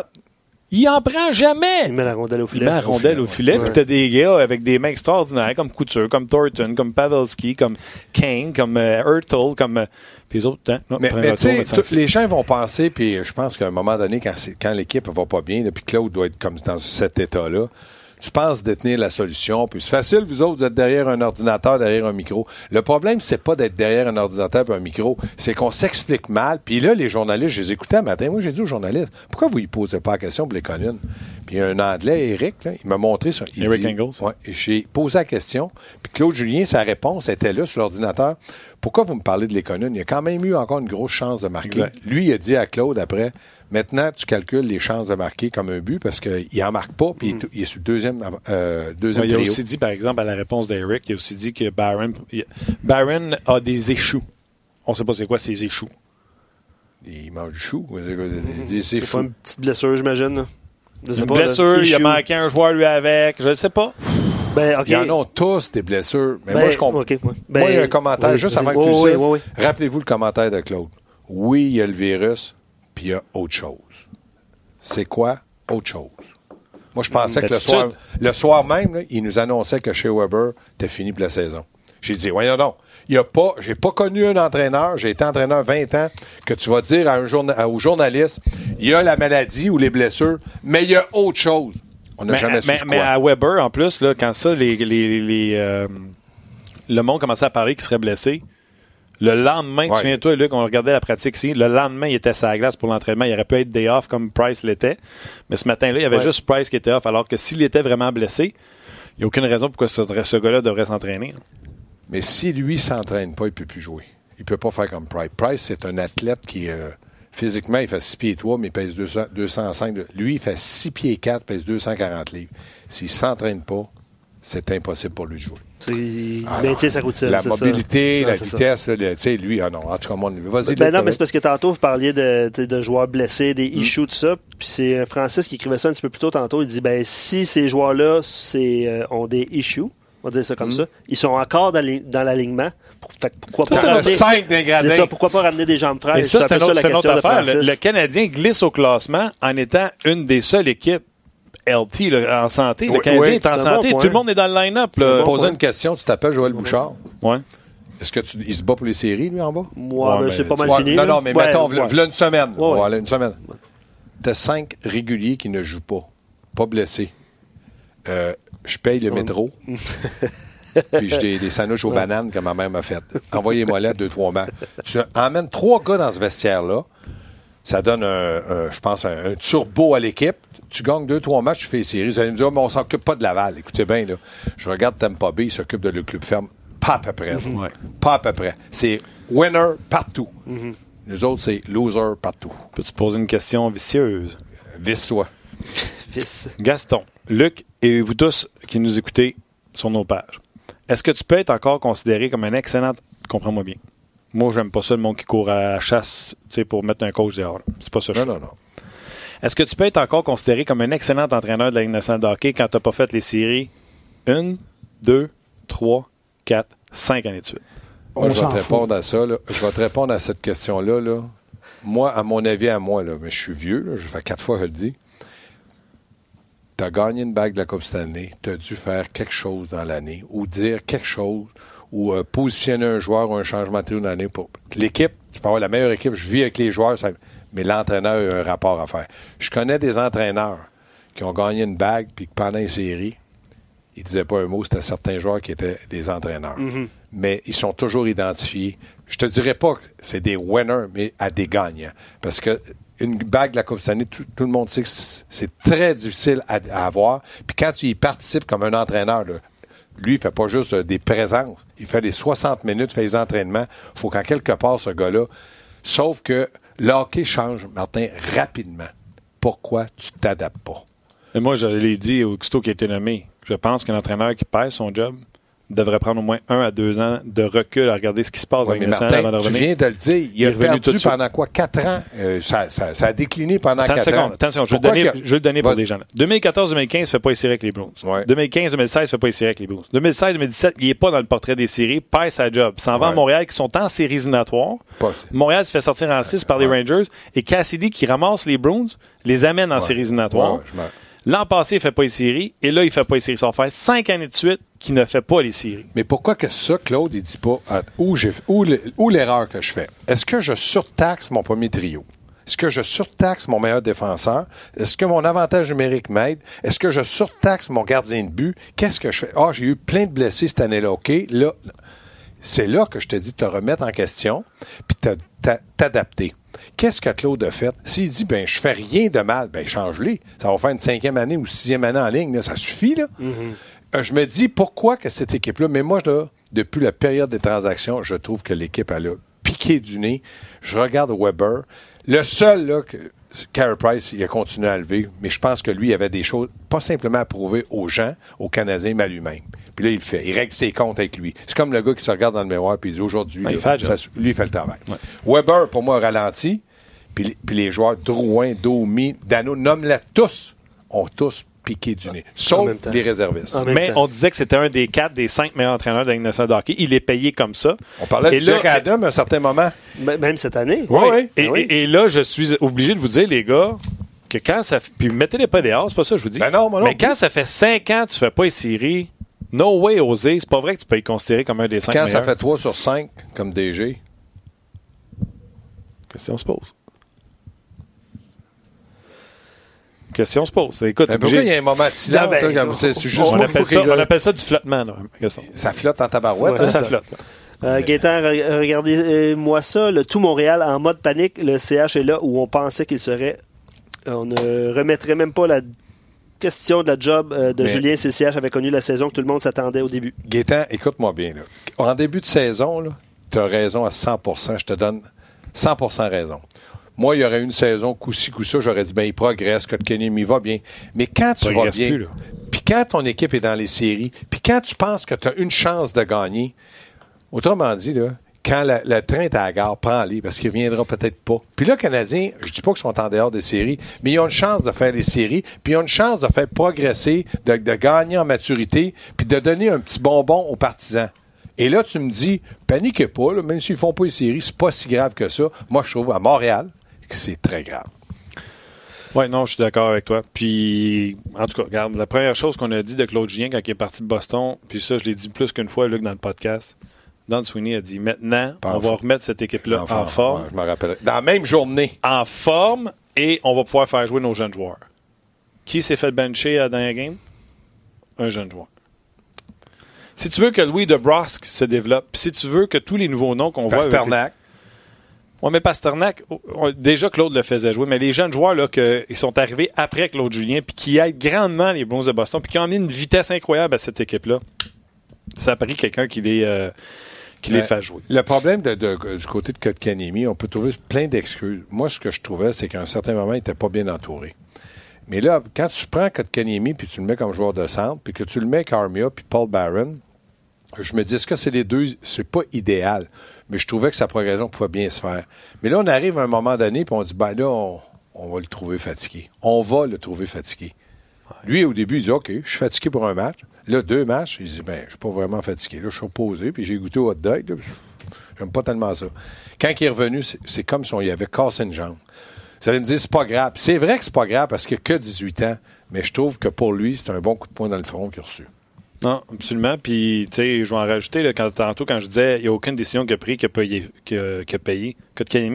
S1: Il en prend jamais.
S2: Il met la rondelle au
S1: Il
S2: filet.
S1: met la rondelle au filet, puis t'as des gars avec des mains extraordinaires, comme Couture, comme Thornton, comme Pavelski, comme Kane, comme euh, Hurtle, comme... euh, puis les autres, hein, non,
S4: Mais, les gens vont penser, puis je pense qu'à un moment donné, quand, l'équipe va pas bien, là, puis Claude doit être comme dans cet état-là, tu penses détenir la solution, puis c'est facile, vous autres, vous êtes derrière un ordinateur, derrière un micro. Le problème, c'est pas d'être derrière un ordinateur et un micro, c'est qu'on s'explique mal. Puis là, les journalistes, je les écoutais un matin, moi j'ai dit aux journalistes, pourquoi vous y posez pas la question pour les communes? Puis il y a un Anglais, Eric, là, il m'a montré ça. Il
S1: Eric
S4: dit-
S1: Engels.
S4: Ouais, et j'ai posé la question, puis Claude Julien, sa réponse était là sur l'ordinateur. Pourquoi vous me parlez de l'économie? Il y a quand même eu encore une grosse chance de marquer.
S1: Exact.
S4: Lui, il a dit à Claude après, maintenant, tu calcules les chances de marquer comme un but parce qu'il en marque pas, puis il est- il est sur le deuxième, euh, deuxième
S1: Ouais, il a aussi dit, par exemple, à la réponse d'Eric, il a aussi dit que Barron, il- Barron a des échous. On sait pas c'est quoi ces échous.
S4: Il mange du chou. C'est des- C'est
S2: pas une petite blessure, j'imagine.
S1: Une
S2: pas, là.
S1: blessure, il a manqué un joueur lui avec, je ne sais pas.
S2: Ben, OK.
S4: Ils en ont tous des blessures. Mais
S2: Ben,
S4: moi, je comprends.
S2: Ouais.
S4: moi,
S2: Ben,
S4: il y a un commentaire,
S2: oui,
S4: juste avant que tu le
S2: oui, oui.
S4: Rappelez-vous le commentaire de Claude. Oui, il y a le virus, puis il y a autre chose. C'est quoi autre chose? Moi, je pensais que le soir, le soir même, là, il nous annonçait que chez Weber, t'es fini pour la saison. J'ai dit, voyons donc, il y a pas, j'ai pas connu un entraîneur, j'ai été entraîneur 20 ans, que tu vas dire à un journa- à- aux journalistes, il y a la maladie ou les blessures, mais il y a autre chose. On n'a
S1: Mais,
S4: jamais su
S1: mais- mais à Weber, en plus, là, quand ça, les, les- les, euh, le monde commençait à parler qu'il serait blessé, le lendemain,
S4: Ouais.
S1: souviens-toi, Luc, on regardait la pratique ici, le lendemain, il était sur la glace pour l'entraînement. Il aurait pu être day off comme Price l'était. Mais ce matin-là, il y avait
S2: Ouais.
S1: juste Price qui était off, alors que s'il était vraiment blessé, il n'y a aucune raison pourquoi ce, ce gars-là devrait s'entraîner.
S4: Mais si lui s'entraîne pas, il peut plus jouer. Il peut pas faire comme Price. Price, c'est un athlète qui, euh, physiquement, il fait 6 pieds 3, mais il pèse 200, 205. de- Lui, il fait 6 pieds 4, pèse 240 livres. S'il s'entraîne pas, c'est impossible pour lui de jouer.
S2: Il
S4: Ah,
S2: maintient sa routine.
S4: la
S2: ça.
S4: mobilité, la
S2: ça.
S4: vitesse, tu sais, lui, ah non, en tout cas, moi, vas-y.
S2: Ben
S4: Luc,
S2: non, mais c'est parce que tantôt, vous parliez de, de- de joueurs blessés, des
S4: Mm.
S2: issues, tout ça. Puis c'est euh, Francis qui écrivait ça un petit peu plus tôt tantôt. Il dit ben si ces joueurs-là c'est, euh, ont des issues, on va dire ça comme
S4: Mm.
S2: ça, ils sont encore dans, l'alignement. Pour- fait que pourquoi pas ramener, ça, pourquoi pas ramener des jambes fraîches?
S1: Et ça, c'est une autre affaire. Le Canadien glisse au classement en étant une des seules équipes LT là, en santé.
S4: Oui,
S1: le Canadien
S4: oui,
S1: est en santé. Tout le monde est dans le line-up. Là.
S2: bon
S4: Poser une question, tu t'appelles Joël Bouchard?
S1: Ouais.
S4: Est-ce que tu, il se bat pour les séries, lui, en bas?
S2: Moi,
S1: Ouais,
S2: ben,
S1: mais
S2: c'est pas mal
S4: Ouais,
S2: fini.
S4: non, non, mais
S2: Ouais,
S4: mettons,
S2: ouais.
S4: v'là une semaine.
S2: Ouais, ouais.
S4: Voilà, une semaine. T'as cinq réguliers qui ne jouent pas. Pas blessés. euh, je paye le métro. puis j'ai des, des sandwichs aux bananes que ma mère m'a fait. Envoyez-moi là deux, trois matchs. Tu emmènes trois gars dans ce vestiaire-là. Ça donne, un, un- je pense, un, un turbo à l'équipe. Tu gagnes deux, trois matchs, tu fais les séries. Vous allez me dire, oh, mais on s'occupe pas de Laval. Écoutez bien, là. Je regarde Tampa Bay, il s'occupe de le club ferme. Pas à peu près. ça. Pas à peu près. C'est winner partout. Nous autres, c'est loser partout.
S1: Peux-tu poser une question vicieuse?
S4: Visse-toi.
S2: Fils.
S1: Gaston, Luc et vous tous qui nous écoutez sur nos pages, est-ce que tu peux être encore considéré comme un excellent. Comprends-moi bien. Moi, j'aime pas ça le monde qui court à la chasse tu sais, pour mettre un coach dehors. C'est pas ça.
S4: Non, non, non.
S1: Est-ce que tu peux être encore considéré comme un excellent entraîneur de la Ligue nationale de hockey quand tu n'as pas fait les séries une, deux, trois, quatre, cinq années de suite?
S4: Moi, je vais te
S5: fout.
S4: répondre à ça. là. Je vais te répondre à cette question-là. Là. Moi, à mon avis, à moi, là, mais je suis vieux, là, je fais quatre fois que je le dis. Tu as gagné une bague de la Coupe Stanley, tu as dû faire quelque chose dans l'année, ou dire quelque chose, ou euh, positionner un joueur ou un changement de trio dans l'année. Pour... L'équipe, tu peux avoir la meilleure équipe, je vis avec les joueurs, ça- mais l'entraîneur a un rapport à faire. Je connais des entraîneurs qui ont gagné une bague, puis que pendant une série, ils disaient pas un mot, c'était certains joueurs qui étaient des entraîneurs. Mais ils sont toujours identifiés. Je te dirais pas que c'est des winners, mais à des gagnants. Parce que une bague de la Coupe Stanley, tout, tout le monde sait que c'est très difficile à, à avoir. Puis quand tu y participes comme un entraîneur, là, lui, il fait pas juste euh, des présences. Il fait des 60 minutes, fait des entraînements. Il faut qu'en quelque part, ce gars-là. Sauf que le hockey change, Martin, rapidement. Pourquoi tu t'adaptes pas?
S1: Et moi, je l'ai dit au Custo qui a été nommé. Je pense qu'un entraîneur qui perd son job devrait prendre au moins un à deux ans de recul à regarder ce qui se passe
S4: Ouais,
S1: dans
S4: Martin,
S1: avant de
S4: tu viens de le dire. Il,
S1: est
S4: a perdu pendant quoi? Quatre ans? Euh, ça, ça- ça a décliné pendant quatre
S1: seconde,
S4: ans.
S1: attention, je vais, donner, je vais le donner pour des gens. 2014-2015, il fait pas les séries avec les Blues.
S4: Ouais.
S1: 2015-2016, il fait pas les séries avec les Blues. 2016-2017, il est pas dans le portrait des séries, perd sa job. S'en va à. Montréal, qui sont en séries éliminatoires. Montréal se fait sortir en 6 par les. Rangers. Et Cassidy, qui ramasse les Bruins, les amène en séries éliminatoires. L'an passé, il fait pas les séries. Et là, il fait pas les séries. Ça va faire cinq années de suite qu'il ne fait pas les séries.
S4: Mais pourquoi que ça, Claude, il dit pas ah, où, l'erreur que je fais? Est-ce que je surtaxe mon premier trio? Est-ce que je surtaxe mon meilleur défenseur? Est-ce que mon avantage numérique m'aide? Est-ce que je surtaxe mon gardien de but? Qu'est-ce que je fais? Ah, j'ai eu plein de blessés cette année-là, OK? Là, c'est là que je te dis de te remettre en question puis te- t'a- t'adapter. Qu'est-ce que Claude a fait? S'il dit, ben, je fais rien de mal, ben, change-les. Ça va faire une cinquième année ou sixième année en ligne, là, ça suffit, là. Euh, je me dis, pourquoi que cette équipe-là, mais moi, là, depuis la période des transactions, je trouve que l'équipe, elle a piqué du nez. Je regarde Weber. Le seul, là, que Carey Price, il a continué à lever, mais je pense que lui, il avait des choses, pas simplement à prouver aux gens, aux Canadiens, mais à lui-même. Puis là, il le fait. Il règle ses comptes avec lui. C'est comme le gars qui se regarde dans le miroir puis il dit aujourd'hui, ça- lui, il fait le travail. Weber, pour moi, a ralenti. Puis, les- puis les joueurs Drouin, Domi, Dano, nomme-les tous, ont tous piqué du nez. Sauf les réservistes.
S1: Mais
S2: temps.
S1: on disait que c'était un des quatre, des cinq meilleurs entraîneurs de la Ligue nationale de hockey. Il est payé comme ça.
S4: On parlait
S1: Et
S4: de
S1: là-
S4: Jack Adam à un certain moment.
S2: M- Même cette année.
S4: Oui, oui.
S1: Et,
S2: Ah oui.
S1: et- et là, je suis obligé de vous dire, les gars, que quand ça fait. Puis mettez-les pas dehors, c'est pas ça que je vous dis.
S4: Ben non, non
S1: Mais quand ça fait cinq ans que tu fais pas les séries, no way, oser. C'est pas vrai que tu peux y considérer comme un des cinq
S4: Quand
S1: meilleurs.
S4: ça fait 3 sur 5 comme DG,
S1: Question se pose. Question se pose. Écoute,
S4: pourquoi il y a un moment de silence?
S2: Non, ben,
S4: là, quand- c'est c'est juste
S1: on, appelle ça, on appelle ça du flottement. Là.
S4: Ça flotte en tabarouette.
S2: Ouais,
S4: hein?
S1: Ça, flotte. là.
S2: Euh, Gaétan, re- regardez-moi ça. Le tout Montréal en mode panique. Le CH est là où on pensait qu'il serait. On ne remettrait même pas la question de la job euh, de
S4: Mais-
S2: Julien si le CH avait connu la saison que tout le monde s'attendait au début.
S4: Gaétan, écoute-moi bien. Là. En début de saison, tu as raison à 100% Je te donne 100% raison. Moi, il y aurait eu une saison, coup-ci, coup-ça, j'aurais dit, ben, il progresse, Kotkaniemi va bien. Mais quand tu vas bien, puis quand ton équipe est dans les séries, puis quand tu penses que tu as une chance de gagner, autrement dit, là, quand le train est à la gare, prends-les, parce qu'il ne viendra peut-être pas. Puis là, Canadiens, je dis pas qu'ils sont en dehors des séries, mais ils ont une chance de faire les séries, puis ils ont une chance de faire progresser, de, gagner en maturité, puis de donner un petit bonbon aux partisans. Et là, tu me dis, paniquez pas, même s'ils font pas les séries, c'est pas si grave que ça. Moi, je trouve à Montréal que c'est très grave.
S1: Oui, non, je suis d'accord avec toi. Puis, en tout cas, regarde, la première chose qu'on a dit de Claude Julien quand il est parti de Boston, puis ça, je l'ai dit plus qu'une fois, Luc, dans le podcast, Don Sweeney a dit maintenant, on va remettre cette équipe-là en forme,
S4: ouais, je rappelle. Dans la même journée.
S1: en forme, et on va pouvoir faire jouer nos jeunes joueurs. Qui s'est fait bencher à la dernière game? un jeune joueur. Si tu veux que Louis DeBrusque se développe, si tu veux que tous les nouveaux noms qu'on voit...
S4: Pasternak.
S1: Oui, mais Pasternak, oh, oh, déjà Claude le faisait jouer, mais les jeunes joueurs là, que, ils sont arrivés après Claude Julien, puis qui aident grandement les Blues de Boston, puis qui ont amené une vitesse incroyable à cette équipe-là, ça a pris quelqu'un qui les, euh, qui les
S4: Ouais.
S1: fait jouer.
S4: Le problème de- de- du côté de Kotkaniemi, on peut trouver plein d'excuses. Moi, ce que je trouvais, c'est qu'à un certain moment, il n'était pas bien entouré. Mais là, quand tu prends Kotkaniemi puis tu le mets comme joueur de centre, puis que tu le mets avec Armia puis Paul Barron, je me dis, est-ce que c'est les deux? C'est pas idéal? Mais je trouvais que sa progression pouvait bien se faire. Mais là, on arrive à un moment donné, puis on dit, ben là, on, on va le trouver fatigué. On va le trouver fatigué. Lui, au début, il dit, OK, je suis fatigué pour un match. Là, deux matchs, il dit, ben, je suis pas vraiment fatigué. Là, je suis reposé, puis j'ai goûté au hot dog. J'aime pas tellement ça. Quand il est revenu, c'est c'est comme si on y avait cassé une jambe. Vous allez me dire, c'est pas grave. C'est vrai que c'est pas grave parce qu'il a que 18 ans, mais je trouve que pour lui, c'est un bon coup de poing dans le front qu'il a reçu.
S1: Non, absolument. Puis, tu sais, je vais en rajouter, là, quand, tantôt, quand je disais, il n'y a aucune décision a prise qui a payé. Qui a, qui a payé.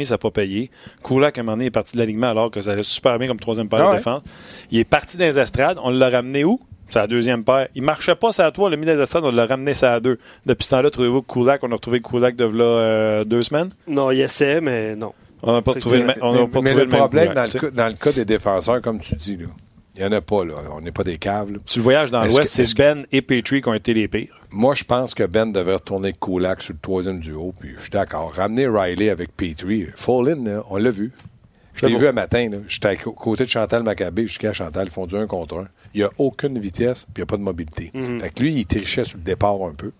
S1: Ça n'a pas payé. Kulak, à un moment donné, est parti de l'alignement alors que ça allait super bien comme troisième paire
S4: Ah
S1: de
S4: ouais?
S1: défense. Il est parti dans les estrades. On l'a ramené où? C'est la deuxième paire. Il marchait pas ça à toi, on l'a mis dans les estrades, on l'a ramené ça à deux. Depuis ce temps-là, trouvez-vous que Kulak, on a retrouvé Kulak de là euh, deux semaines?
S2: Non, il essaie, mais non.
S1: On n'a pas
S2: C'est
S1: retrouvé le,
S2: que-
S1: même- on n'a
S4: mais
S1: pas
S4: mais
S1: trouvé
S4: le
S1: même
S4: problème, dans le, cas, dans le cas des défenseurs, comme tu dis, là, il n'y en a pas. Là. On n'est pas des caves. là.
S1: Sur le voyage dans l'Ouest, c'est Ben et Petrie qui ont été les pires.
S4: Moi, je pense que Ben devait retourner Kulak sur le troisième duo, puis je suis d'accord. Ramener Riley avec Petrie. Fallin, là, on l'a vu. Je l'ai
S1: bon.
S4: vu un matin. J'étais à côté de Chantal Maccabé jusqu'à Chantal. Ils font du un contre un. Il n'y a aucune vitesse, puis il n'y a pas de mobilité. Fait que lui, il trichait sur le départ un peu.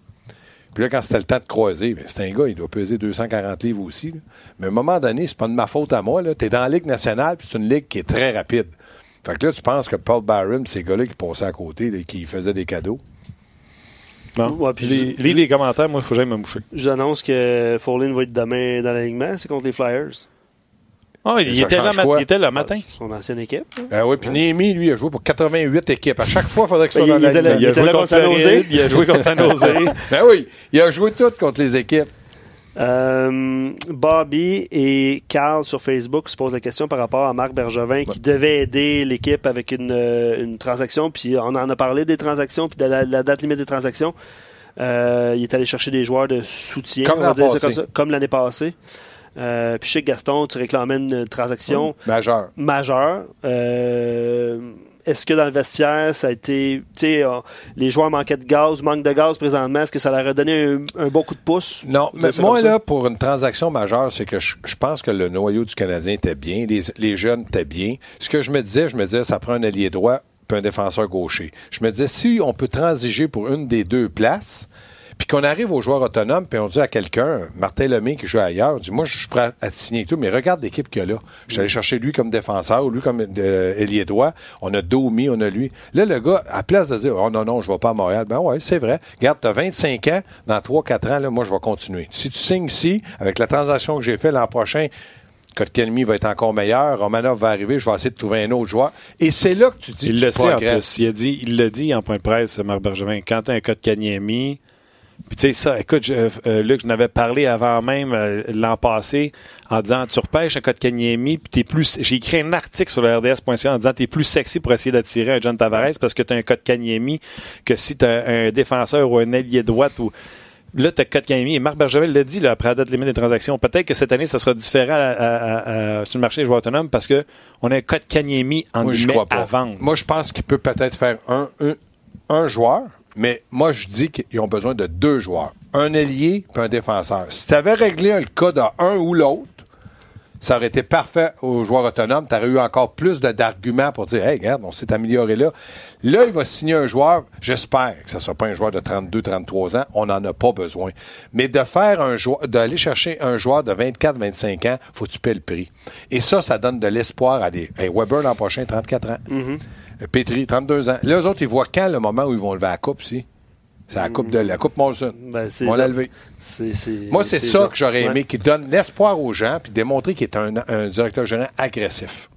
S4: Puis là, quand c'était le temps de croiser, ben, c'est un gars, il doit peser 240 livres aussi. là. Mais à un moment donné, c'est pas de ma faute à moi. Tu es dans la Ligue nationale, puis c'est une ligue qui est très rapide. Fait que là, tu penses que Paul Barron, ces gars-là qui passaient à côté, là, qui faisaient des cadeaux?
S1: Bon.
S2: Ouais, puis
S1: Lis-
S2: je-
S1: lis les commentaires, moi, il faut que j'aille me moucher.
S2: J'annonce que Follin va être demain dans l'alignement. C'est contre les Flyers.
S1: Ah, il, était là, il était là matin.
S2: Son ancienne équipe.
S4: Ben oui, puis Némi, lui, a joué pour 88 équipes. À chaque fois, il faudrait qu'il soit
S2: Ben,
S4: dans
S2: il
S4: la.
S1: Il a joué contre
S2: San Jose.
S1: Il a joué contre San Jose.
S4: Ben oui, il a joué toutes contre les équipes.
S2: Euh, Bobby et Carl sur Facebook se posent la question par rapport à Marc Bergevin qui devait aider l'équipe avec une, euh, une transaction. Puis on en a parlé des transactions puis de la, la date limite des transactions. Euh, il est allé chercher des joueurs de soutien,
S4: Comme
S2: on va
S4: l'an
S2: dire ça
S4: passé.
S2: comme l'année passée. Euh, puis chez Gaston, tu réclamais une transaction
S4: Majeur.
S2: majeure. Euh, est-ce que dans le vestiaire, ça a été. Tu sais, euh, les joueurs manquaient de gaz, manque de gaz présentement. Est-ce que ça leur a donné un, un bon coup de pouce?
S4: Non, mais moi, là, pour une transaction majeure, c'est que je, je pense que le noyau du Canadien était bien, les, les jeunes étaient bien. Ce que je me disais, je me disais, ça prend un allié droit puis un défenseur gaucher. Je me disais, si on peut transiger pour une des deux places, puis qu'on arrive aux joueurs autonomes, puis on dit à quelqu'un, Martin Lemay qui joue ailleurs, on dit, moi, je suis prêt à te signer et tout, mais regarde l'équipe qu'il y a là. Je suis allé chercher lui comme défenseur, ou lui comme euh, ailier droit. On a Domi, on a lui. Là, le gars, à place de dire, oh non, non, je vais pas à Montréal, ben ouais, c'est vrai. Regarde, tu as 25 ans, dans 3-4 ans, là, moi, je vais continuer. Si tu signes ici, avec la transaction que j'ai faite l'an prochain, Kotkaniemi va être encore meilleur, Romanov va arriver, je vais essayer de trouver un autre joueur. Et c'est là que tu dis
S1: Il
S4: tu
S1: le sait en plus. Il a dit, il l'a dit en point de presse, Marc Bergevin. Quand tu as un Kanyemi, puis tu sais ça, écoute, je- euh, Luc, je n'avais parlé avant même euh, l'an passé en disant tu repêches un cas de Kanyemi, puis t'es plus. J'ai écrit un article sur le RDS.ca en disant t'es plus sexy pour essayer d'attirer un John Tavares parce que tu as un cas de Kanyemi que si tu as un défenseur ou un ailier droite ou. Là, tu as Kotkaniemi et Marc Bergevin l'a dit là, après la date limite des transactions. Peut-être que cette année, ça sera différent à- à- à- à- sur le marché des joueurs autonomes parce que on a un Kotkaniemi en
S4: Moi, je crois pas.
S1: à vendre.
S4: Moi, je pense qu'il peut peut-être faire un, un, un joueur, mais moi, je dis qu'ils ont besoin de deux joueurs. Un ailier puis un défenseur. Si tu avais réglé le cas d'un ou l'autre, ça aurait été parfait aux joueurs autonomes. Tu aurais eu encore plus d'arguments pour dire Hey, regarde, on s'est amélioré là. Là, il va signer un joueur. J'espère que ce ne sera pas un joueur de 32, 33 ans. On n'en a pas besoin. Mais de faire un joueur, d'aller chercher un joueur de 24, 25 ans, faut que tu paies le prix. Et ça, ça donne de l'espoir à des. Hey, Weber l'an prochain, 34 ans. Euh, Petri, 32 ans. Là, eux autres, ils voient quand le moment où ils vont lever la coupe, si? C'est la coupe de la coupe Molson.
S2: Ben, c'est
S4: Ils vont
S2: ça.
S4: la
S2: c'est-
S4: Moi, c'est ça
S2: là.
S4: que j'aurais aimé,
S2: Ouais.
S4: qui donne l'espoir aux gens, puis démontrer qu'il est un, un directeur général agressif.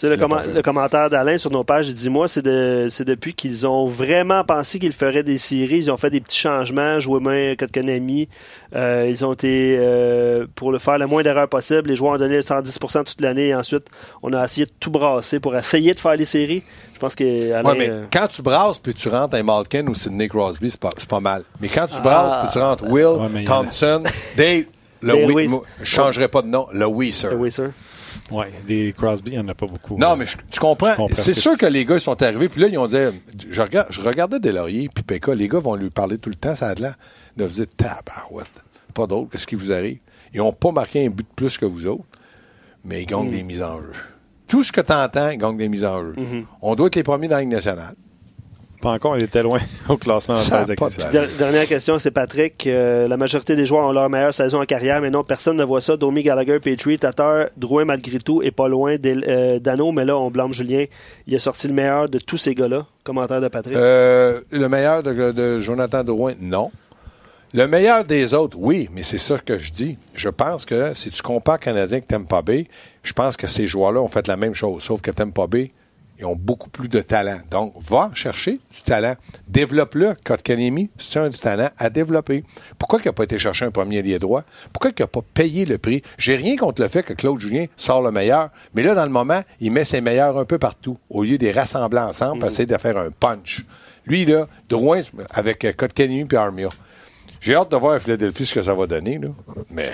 S2: Tu sais, le, le commentaire d'Alain sur nos pages, il dit Moi, c'est de, c'est depuis qu'ils ont vraiment pensé qu'ils feraient des séries. Ils ont fait des petits changements, joué main Kotkaniemi. Euh, ils ont été euh, pour le faire le moins d'erreurs possible. Les joueurs ont donné 110% toute l'année. Et ensuite, on a essayé de tout brasser pour essayer de faire les séries. Je pense que Alain,
S4: Ouais, mais
S2: euh,
S4: quand tu brasses puis tu rentres un Malkin ou Sidney Crosby, c'est pas, c'est pas mal. Mais quand tu brasses puis tu rentres Will,
S1: Ouais,
S4: Thompson, Dave, le moi, je changerais pas de nom, le Weiser.
S2: euh, oui, sir.
S1: Oui, des Crosby, il n'y en a pas beaucoup.
S4: Non, mais je- tu comprends. C'est
S1: ce
S4: sûr que les gars ils sont arrivés, puis là, ils ont dit. Je, regarde, je regardais Delaurier, puis Pekka, les gars vont lui parler tout le temps, ça a de l'air. Ils vous dire Tabarouette. Pas drôle, qu'est-ce qui vous arrive? Ils n'ont pas marqué un but de plus que vous autres, mais ils gagnent
S1: Mm.
S4: des mises en jeu. Tout ce que tu entends, ils gagnent des mises en jeu.
S1: Mm-hmm.
S4: On doit être les premiers dans la Ligue nationale.
S1: Pas encore, il était loin au classement en phase
S4: de
S2: Dernière question, c'est Patrick. Euh, la majorité des joueurs ont leur meilleure saison en carrière, mais non, personne ne voit ça. Domi, Gallagher, Petrie, Tatar, Drouin, malgré tout, est pas loin d'El- euh, d'Ano, mais là, on blâme Julien. Il a sorti le meilleur de tous ces gars-là. Commentaire de Patrick?
S4: Euh, le meilleur de, de Jonathan Drouin, non. Le meilleur des autres, oui, mais c'est ça que je dis. Je pense que si tu compares Canadien avec Tampa Bay, je pense que ces joueurs-là ont fait la même chose, sauf que Tampa Bay, ils ont beaucoup plus de talent. Donc, va chercher du talent. Développe-le. Kotkaniemi, c'est un du talent à développer. Pourquoi il n'a pas été chercher un premier lié droit? Pourquoi il n'a pas payé le prix? J'ai rien contre le fait que Claude Julien sort le meilleur, mais là, dans le moment, il met ses meilleurs un peu partout, au lieu de les rassembler ensemble, pour essayer de faire un punch. Lui, là, Drouin, avec Kotkaniemi et Armia. J'ai hâte de voir à Philadelphie ce que ça va donner, là. Mais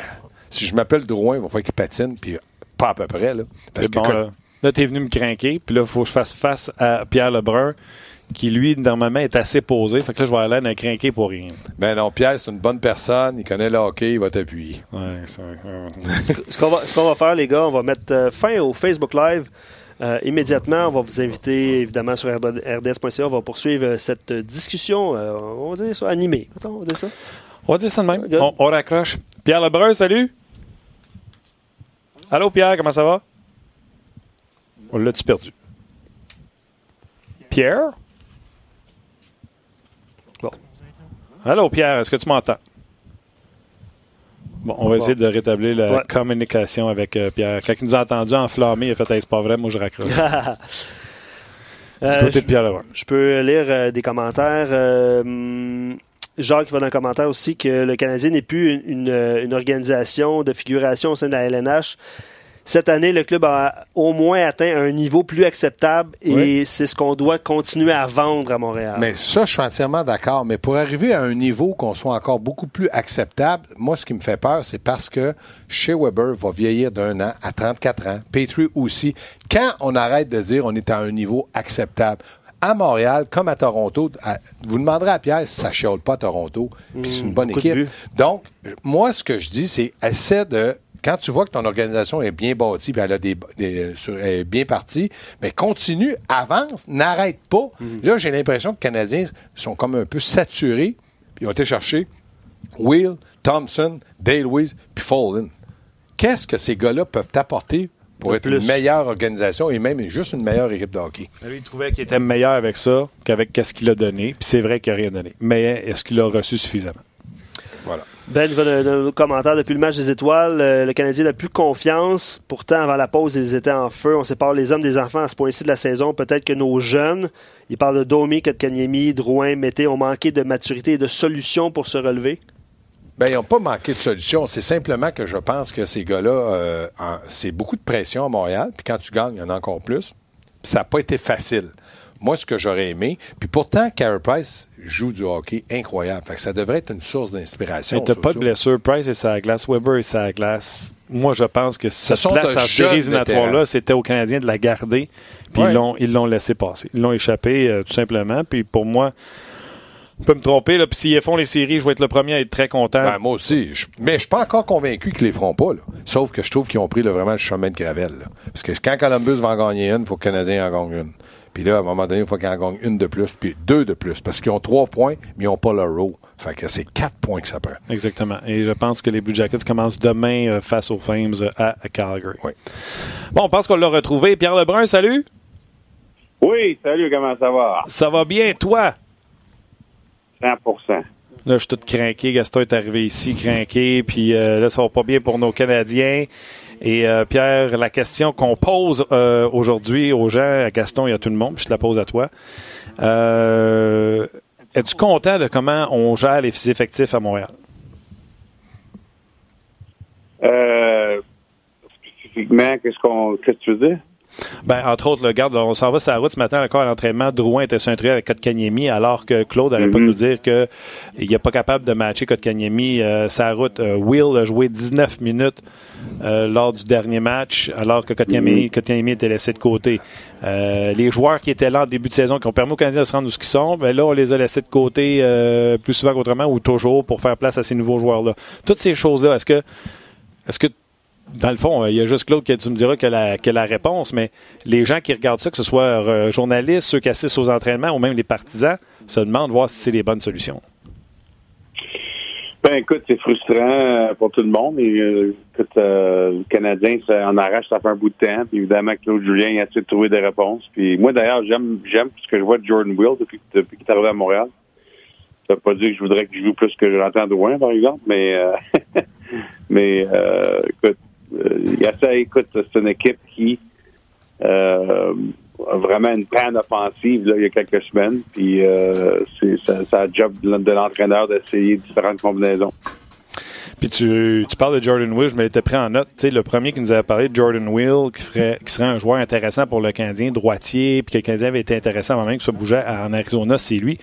S4: si je m'appelle Drouin, il va falloir qu'il patine, puis pas à peu près, là. Parce
S1: C'est
S4: que
S1: bon,
S4: Kot-
S1: là. Là, t'es venu me craquer, puis là, il faut que je fasse face à Pierre Lebrun, qui, lui, normalement, est assez posé. Fait que là, je vais aller d'un craqué pour rien.
S4: Ben non, Pierre, c'est une bonne personne, il connaît le hockey, il va t'appuyer.
S1: Ouais, c'est vrai.
S2: Ce qu'on va, ce qu'on va faire, les gars, on va mettre euh, fin au Facebook Live. Euh, immédiatement, on va vous inviter évidemment sur rds.ca. On va poursuivre euh, cette discussion, euh, on va dire ça, animée. Attends, on va dire ça.
S1: On va dire ça de même. On raccroche. Pierre Lebrun, salut. Allô, Pierre, comment ça va? On l'a-tu perdu? Pierre?
S2: Bon.
S1: Allô, Pierre, est-ce que tu m'entends? Bon, on va essayer de rétablir la
S2: Ouais.
S1: communication avec euh, Pierre. Quand il nous a entendu enflammé, il a fait hey, c'est pas vrai, moi je raccroche. du
S2: Euh,
S1: côté
S2: je-
S1: de Pierre Lebrun.
S2: Je peux lire euh, des commentaires. Euh, Jacques va dans un commentaire aussi que le Canadien n'est plus une, une, une organisation de figuration au sein de la LNH. Cette année, le club a au moins atteint un niveau plus acceptable et
S4: Oui.
S2: c'est ce qu'on doit continuer à vendre à Montréal.
S4: Mais ça, je suis entièrement d'accord. Mais pour arriver à un niveau qu'on soit encore beaucoup plus acceptable, moi, ce qui me fait peur, c'est parce que chez Weber va vieillir d'un an à 34 ans. Petrie aussi. Quand on arrête de dire on est à un niveau acceptable, à Montréal, comme à Toronto, à- vous demanderez à Pierre si ça chiale pas à Toronto, puis c'est une bonne
S2: beaucoup de
S4: équipe. Donc, moi, ce que je dis, c'est essaie de. Quand tu vois que ton organisation est bien bâtie, puis elle a des, des- sur- elle est bien partie, mais continue, avance, n'arrête pas. Là, j'ai l'impression que les Canadiens sont comme un peu saturés, puis ils ont été chercher Will, Thompson, Dale Weiss, puis Follen. Qu'est-ce que ces gars-là peuvent apporter pour être
S2: plus.
S4: une meilleure organisation et même juste une meilleure équipe de hockey?
S1: Lui, il trouvait qu'il était meilleur avec ça qu'avec ce qu'il a donné. Puis c'est vrai qu'il n'a rien donné. Mais est-ce qu'il a reçu suffisamment?
S4: Voilà.
S2: Ben, nos commentaires depuis le match des étoiles. euh, le Canadien n'a plus confiance. Pourtant, avant la pause, ils étaient en feu. On sépare les hommes des enfants à ce point-ci de la saison. Peut-être que nos jeunes, ils parlent de Domi, Kotkaniemi, Drouin, Mété, ont manqué de maturité et de solutions pour se relever.
S4: Ben, ils n'ont pas manqué de solution. C'est simplement que je pense que ces gars-là, euh, c'est beaucoup de pression à Montréal. Puis quand tu gagnes, il y en a encore plus. Puis ça n'a pas été facile. Moi, ce que j'aurais aimé. Puis pourtant, Carey Price joue du hockey incroyable. Fait que ça devrait être une source d'inspiration.
S1: T'as
S4: ça
S1: pas de blessure. Price et sa glace. Weber et sa glace. Moi, je pense que cette
S4: sont
S1: place en éliminatoires-là,
S4: vétérans.
S1: c'était aux Canadiens de la garder. Puis
S4: Ouais.
S1: ils l'ont- ils l'ont laissé passer. Ils l'ont échappé, euh, tout simplement. Puis pour moi, je peux me tromper. Là, puis s'ils font les séries, je vais être le premier à être très content.
S4: Ben, moi aussi. Je- mais je suis pas encore convaincu qu'ils les feront pas. là. Sauf que je trouve qu'ils ont pris là, vraiment le chemin de Gravel. là. Parce que quand Columbus va en gagner une, il faut que le Canadien en gagne une. Puis là, à un moment donné, il faut qu'ils en gagnent une de plus, puis deux de plus. Parce qu'ils ont trois points, mais ils n'ont pas leur row. Fait que c'est quatre points que ça prend.
S1: Exactement. Et je pense que les Blue Jackets commencent demain euh, face aux Flames euh, à, à Calgary.
S4: Oui.
S1: Bon, on pense qu'on l'a retrouvé. Pierre Lebrun, salut.
S5: Oui, salut, comment ça va?
S1: Ça va bien, toi?
S5: 100%
S1: Là, je suis tout craqué. Gaston est arrivé ici, craqué. Puis euh, là, ça va pas bien pour nos Canadiens. Et euh, Pierre, la question qu'on pose euh, aujourd'hui aux gens, à Gaston et à tout le monde, puis je te la pose à toi. Euh, Es-tu content de comment on gère les effectifs à Montréal?
S5: Euh, spécifiquement, qu'est-ce qu'on qu'est-ce que tu veux dire?
S1: Ben, entre autres, le garde, on s'en va sur la route ce matin encore à l'entraînement. Drouin était sur un trio avec Kotkaniemi, alors que Claude n'arrête pas de
S5: Mhm.
S1: nous dire qu'il n'est pas capable de matcher Kotkaniemi euh, sa route. Euh, Will a joué 19 minutes euh, lors du dernier match, alors que Kotkaniemi, Kotkaniemi était laissé de côté. Euh, les joueurs qui étaient là en début de saison, qui ont permis aux Canadiens de se rendre où ils sont, ben là, on les a laissés de côté plus souvent qu'autrement ou toujours pour faire place à ces nouveaux joueurs-là. Toutes ces choses-là, est-ce que est-ce que dans le fond, il y a juste Claude qui tu me diras que la, que la réponse, mais les gens qui regardent ça, que ce soit euh, journalistes, ceux qui assistent aux entraînements ou même les partisans, se demandent voir si c'est les bonnes solutions.
S5: Ben écoute, c'est frustrant euh, pour tout le monde. Et, euh, écoute, euh, le Canadien ça en arrache, ça fait un bout de temps. Évidemment, Claude Julien il a essayé de trouver des réponses. Puis moi d'ailleurs, j'aime j'aime ce que je vois de Jordan Will depuis, depuis qu'il est arrivé à Montréal. Ça veut pas dire que je voudrais qu'il joue plus que Jonathan Drouin, par exemple, mais euh, mais euh, écoute, euh, il essaie, écoute, c'est une équipe qui euh, a vraiment une panne offensive là, il y a quelques semaines. Puis euh, c'est ça, ça job de l'entraîneur d'essayer différentes combinaisons.
S1: Puis tu, tu parles de Jordan Will, je me l'étais pris en note. Tu sais, le premier qui nous avait parlé de Jordan Will, qui, ferait, qui serait un joueur intéressant pour le Canadien, droitier, puis que le Canadien avait été intéressant avant même que ça bougeait en Arizona, c'est lui.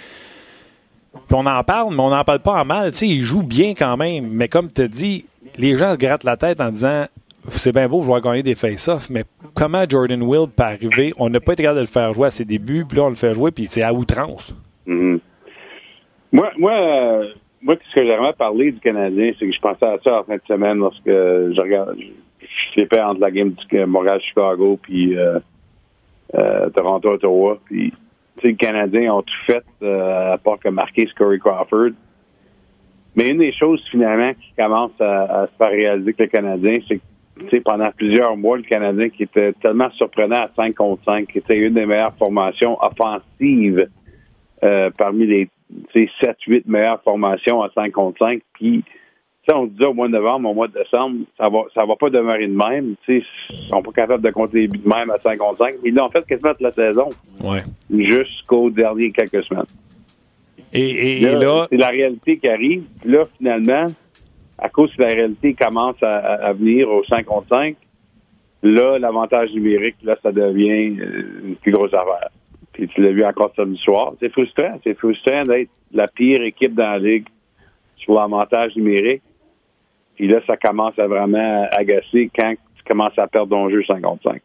S1: Puis on en parle, mais on n'en parle pas en mal. Il joue bien quand même. Mais comme tu dit, les gens se grattent la tête en disant c'est bien beau vouloir gagner des face-offs, mais comment Jordan Will peut arriver? On n'a pas été capable de le faire jouer à ses débuts, puis là, on le fait jouer, puis c'est à outrance.
S5: Mhm. Moi, moi, euh, moi, ce que j'aimerais parler du Canadien, c'est que je pensais à ça en fin de semaine lorsque je regarde, je, flippais entre la game du Montréal-Chicago puis euh, euh, Toronto-Ottawa. Puis, les Canadiens ont tout fait euh, à part que marquer Scurry Crawford. Mais une des choses finalement qui commence à, à se faire réaliser que le Canadien, c'est que tu sais, pendant plusieurs mois, le Canadien qui était tellement surprenant à 5 contre 5, qui était une des meilleures formations offensives euh, parmi les 7-8 meilleures formations à 5 contre 5. Puis, on disait au mois de novembre, au mois de décembre, ça va, ça va pas demeurer de même. Tu sais, ils sont pas capables de compter les buts de même à 5 contre 5. Ils l'ont fait quasiment toute la saison,
S1: Ouais.
S5: jusqu'aux derniers quelques semaines.
S1: Et, et- et
S5: Là,
S1: là,
S5: c'est la réalité qui arrive. Puis là, finalement, à cause que la réalité commence à, venir au 5 contre 5, là, l'avantage numérique, là, ça devient euh, une plus grosse affaire. Puis tu l'as vu encore samedi soir. C'est frustrant. C'est frustrant d'être la pire équipe dans la ligue sur l'avantage numérique. Puis là, ça commence à vraiment agacer quand tu commences à perdre ton jeu 5 contre 5.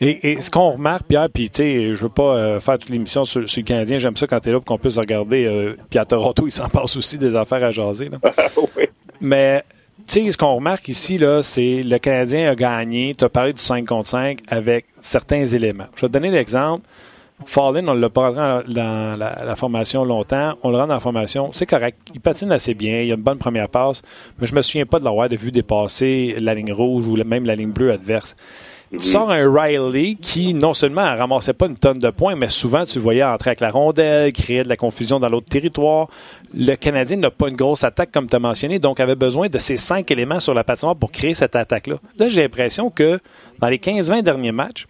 S1: Et, et ce qu'on remarque, Pierre, puis tu sais, je veux pas euh, faire toute l'émission sur, sur le Canadien, j'aime ça quand tu es là pour qu'on puisse regarder. euh, puis à Toronto, il s'en passe aussi des affaires à jaser. là.
S5: oui.
S1: Mais tu sais, ce qu'on remarque ici, là, c'est le Canadien a gagné. Tu as parlé du 5 contre 5 avec certains éléments. Je vais te donner l'exemple. Fallin, on l'a pas dans la, la formation longtemps. On le rend dans la formation. C'est correct. Il patine assez bien. Il a une bonne première passe. Mais je me souviens pas de l'avoir de vu dépasser la ligne rouge ou même la ligne bleue adverse. Tu sors un Riley qui, non seulement ne ramassait pas une tonne de points, mais souvent, tu le voyais entrer avec la rondelle, créer de la confusion dans l'autre territoire. Le Canadien n'a pas une grosse attaque, comme tu as mentionné, donc avait besoin de ces cinq éléments sur la patinoire pour créer cette attaque-là. Là, j'ai l'impression que dans les 15-20 derniers matchs,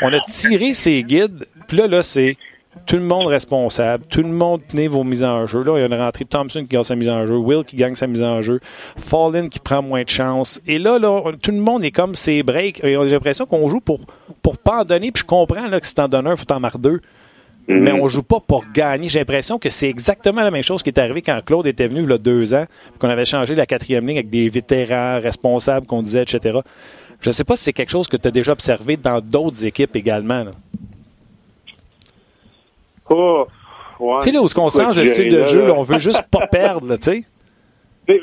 S1: on a tiré ces guides, puis là, c'est tout le monde responsable, tout le monde tenait vos mises en jeu. Là, il y a une rentrée Thompson qui gagne sa mise en jeu, Will qui gagne sa mise en jeu, Fallin qui prend moins de chance. Et là, là, tout le monde est comme ses breaks. J'ai l'impression qu'on joue pour, pour pas en donner, puis je comprends là, que si t'en donnes un, faut t'en marquer deux. Mais on joue pas pour gagner. J'ai l'impression que c'est exactement la même chose qui est arrivé quand Claude était venu il y a deux ans, qu'on avait changé la quatrième ligne avec des vétérans responsables qu'on disait, etc. Je sais pas si c'est quelque chose que tu as déjà observé dans d'autres équipes également. là.
S5: Oh, ouais.
S1: Tu sais, là, où ce qu'on change le style de
S5: là,
S1: jeu,
S5: là,
S1: on veut juste pas perdre, tu sais.
S5: Euh,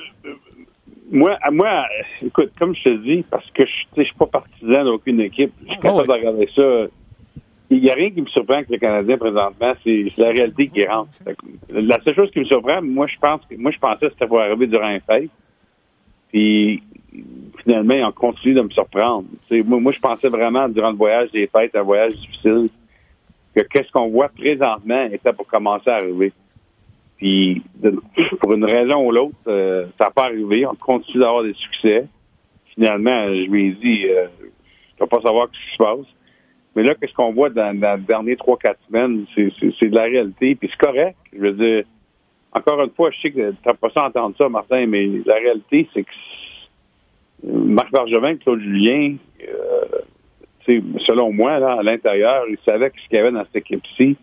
S5: Moi, moi, écoute, comme je te dis, parce que je je suis pas partisan d'aucune équipe, je suis capable
S1: ouais.
S5: de regarder ça. Il n'y a rien qui me surprend avec le Canadien présentement, c'est la réalité qui rentre. Que La seule chose qui me surprend, moi je pense que moi je pensais que c'était pour arriver durant un fête. Puis finalement, ils ont continué de me surprendre. Moi, je pensais vraiment durant le voyage des fêtes, un voyage difficile, que qu'est-ce qu'on voit présentement était pour commencer à arriver. Puis, pour une raison ou l'autre, euh, ça n'a pas arrivé. On continue d'avoir des succès. finalement, je lui ai dit, euh, je ne pas savoir ce qui se passe. Mais là, qu'est-ce qu'on voit dans, dans les dernières trois, quatre semaines, c'est de la réalité. Puis c'est correct. Je veux dire, encore une fois, je sais que tu pas ça entendre ça, Martin, mais la réalité, c'est que Marc Bergevin, Claude Julien, euh, selon moi, là, à l'intérieur, ils savaient ce qu'il y avait dans cette équipe-ci.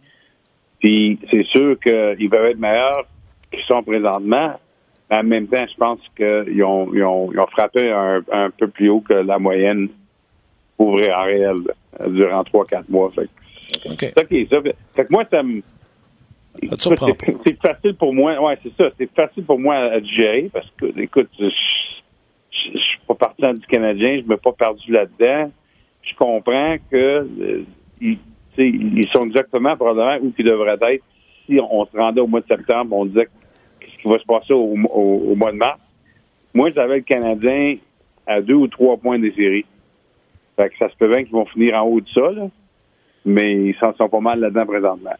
S5: Puis c'est sûr qu'ils peuvent être meilleurs qu'ils sont présentement. Mais en même temps, je pense qu'ils ont, ils ont, ils ont, frappé un, un, peu plus haut que la moyenne pour en réel durant 3-4 mois. Fait que, okay. ça. Fait que moi, ça me. C'est facile pour moi. Ouais, c'est ça. C'est facile pour moi à digérer parce que, écoute, je, je, suis pas partisan du Canadien, je me suis pas perdu là-dedans. Je comprends que euh, ils, ils, sont exactement probablement où ils devraient être si on, se rendait au mois de septembre, on disait qu'est-ce qui va se passer au, au, mois de mars. Moi, j'avais le Canadien à deux ou trois points des séries. Fait que ça se peut bien qu'ils vont finir en haut de ça, là, mais ils s'en sont pas mal là-dedans présentement.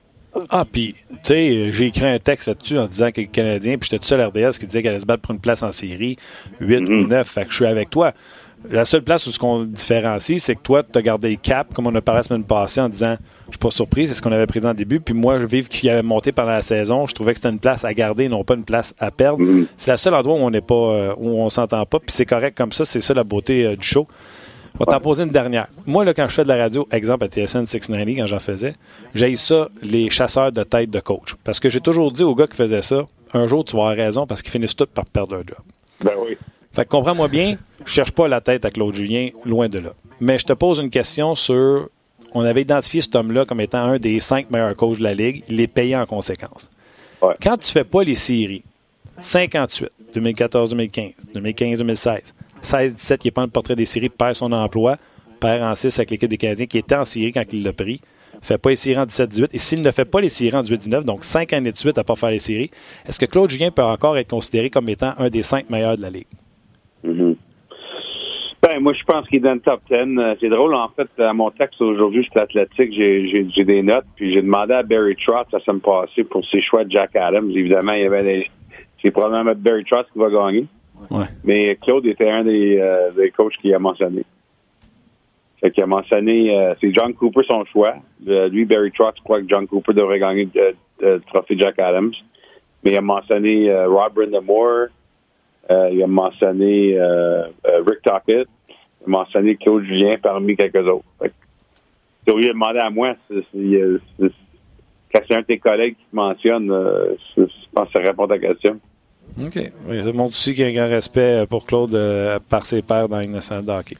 S1: Ah, puis, tu sais, j'ai écrit un texte là-dessus en disant que le Canadien, puis j'étais tout seul à RDS qui disait qu'elle allait se battre pour une place en série, 8 ou 9, mm-hmm. fait que je suis avec toi. La seule place où ce qu'on différencie, c'est que toi, tu as gardé le cap, comme on a parlé la semaine passée, en disant Je suis pas surpris, c'est ce qu'on avait pris en début. Puis moi, je vive qui avait monté pendant la saison, je trouvais que c'était une place à garder, non pas une place à perdre. Mm-hmm. C'est la seule endroit où on n'est pas, euh, où on s'entend pas, puis c'est correct comme ça, c'est ça la beauté euh, du show. On va t'en poser une dernière. Moi, là, quand je fais de la radio, exemple à TSN 690, quand j'en faisais, j'ai ça, les chasseurs de tête de coach. Parce que j'ai toujours dit aux gars qui faisaient ça, un jour, tu vas avoir raison parce qu'ils finissent tous par perdre leur job.
S5: Ben oui.
S1: Fait que comprends-moi bien, je cherche pas la tête à Claude Julien, loin de là. Mais je te pose une question sur. On avait identifié cet homme-là comme étant un des cinq meilleurs coachs de la Ligue. Il est payé en conséquence. Quand tu fais pas les séries, 58, 2014-2015, 2015-2016, 16-17, qui n'est pas le portrait des séries, perd son emploi, perd en 6 avec l'équipe des Canadiens, qui était en série quand il l'a pris. Fait pas les séries en 17-18. Et s'il ne fait pas les séries en 18-19, donc 5 années de suite à ne pas faire les séries, est-ce que Claude Julien peut encore être considéré comme étant un des 5 meilleurs de la Ligue?
S5: Ben, moi, je pense qu'il est dans le top 10. Euh, c'est drôle, en fait, à mon texte aujourd'hui, j'étais athlétique, j'ai des notes, puis j'ai demandé à Barry Trotz ça se me passait pour ses choix de Jack Adams. Évidemment, il y avait des. C'est probablement Barry Trotz qui va gagner. Mais Claude était un des, euh, des coachs qui a mentionné. Fait qu'il a mentionné, euh, c'est John Cooper son choix. lui, Barry Trotz croit que John Cooper devrait gagner le, trophée Jack Adams. Mais il a mentionné euh, Rob Brindamore. Il a mentionné Rick Tockett. Il a mentionné Claude Julien parmi quelques autres. Fait il a demandé à moi si, quand c'est un de tes collègues qui te mentionne, je pense que ça répond à ta question.
S1: OK. Oui, ça montre aussi qu'il y a un grand respect pour Claude euh, par ses pairs dans une nationale de hockey.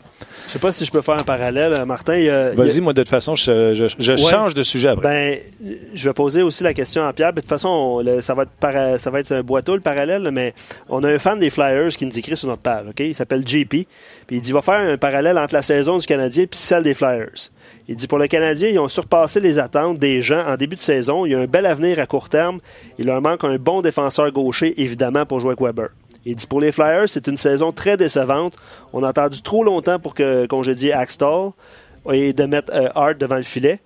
S2: Je sais pas si je peux faire un parallèle, euh, Martin.
S1: Vas-y, moi, de toute façon, je, change de sujet après.
S2: Ben, je vais poser aussi la question à Pierre. De toute façon, ça, va être ça va être un boiteau, le parallèle, mais on a un fan des Flyers qui nous écrit sur notre page. OK? Il s'appelle JP. Puis il dit il va faire un parallèle entre la saison du Canadien et celle des Flyers. Il dit pour le Canadien, ils ont surpassé les attentes des gens en début de saison. Il y a un bel avenir à court terme. Il leur manque un bon défenseur gaucher, évidemment, pour jouer avec Weber. Il dit pour les Flyers, c'est une saison très décevante. On a attendu trop longtemps pour que congédier Axtall et de mettre euh, Hart devant le filet.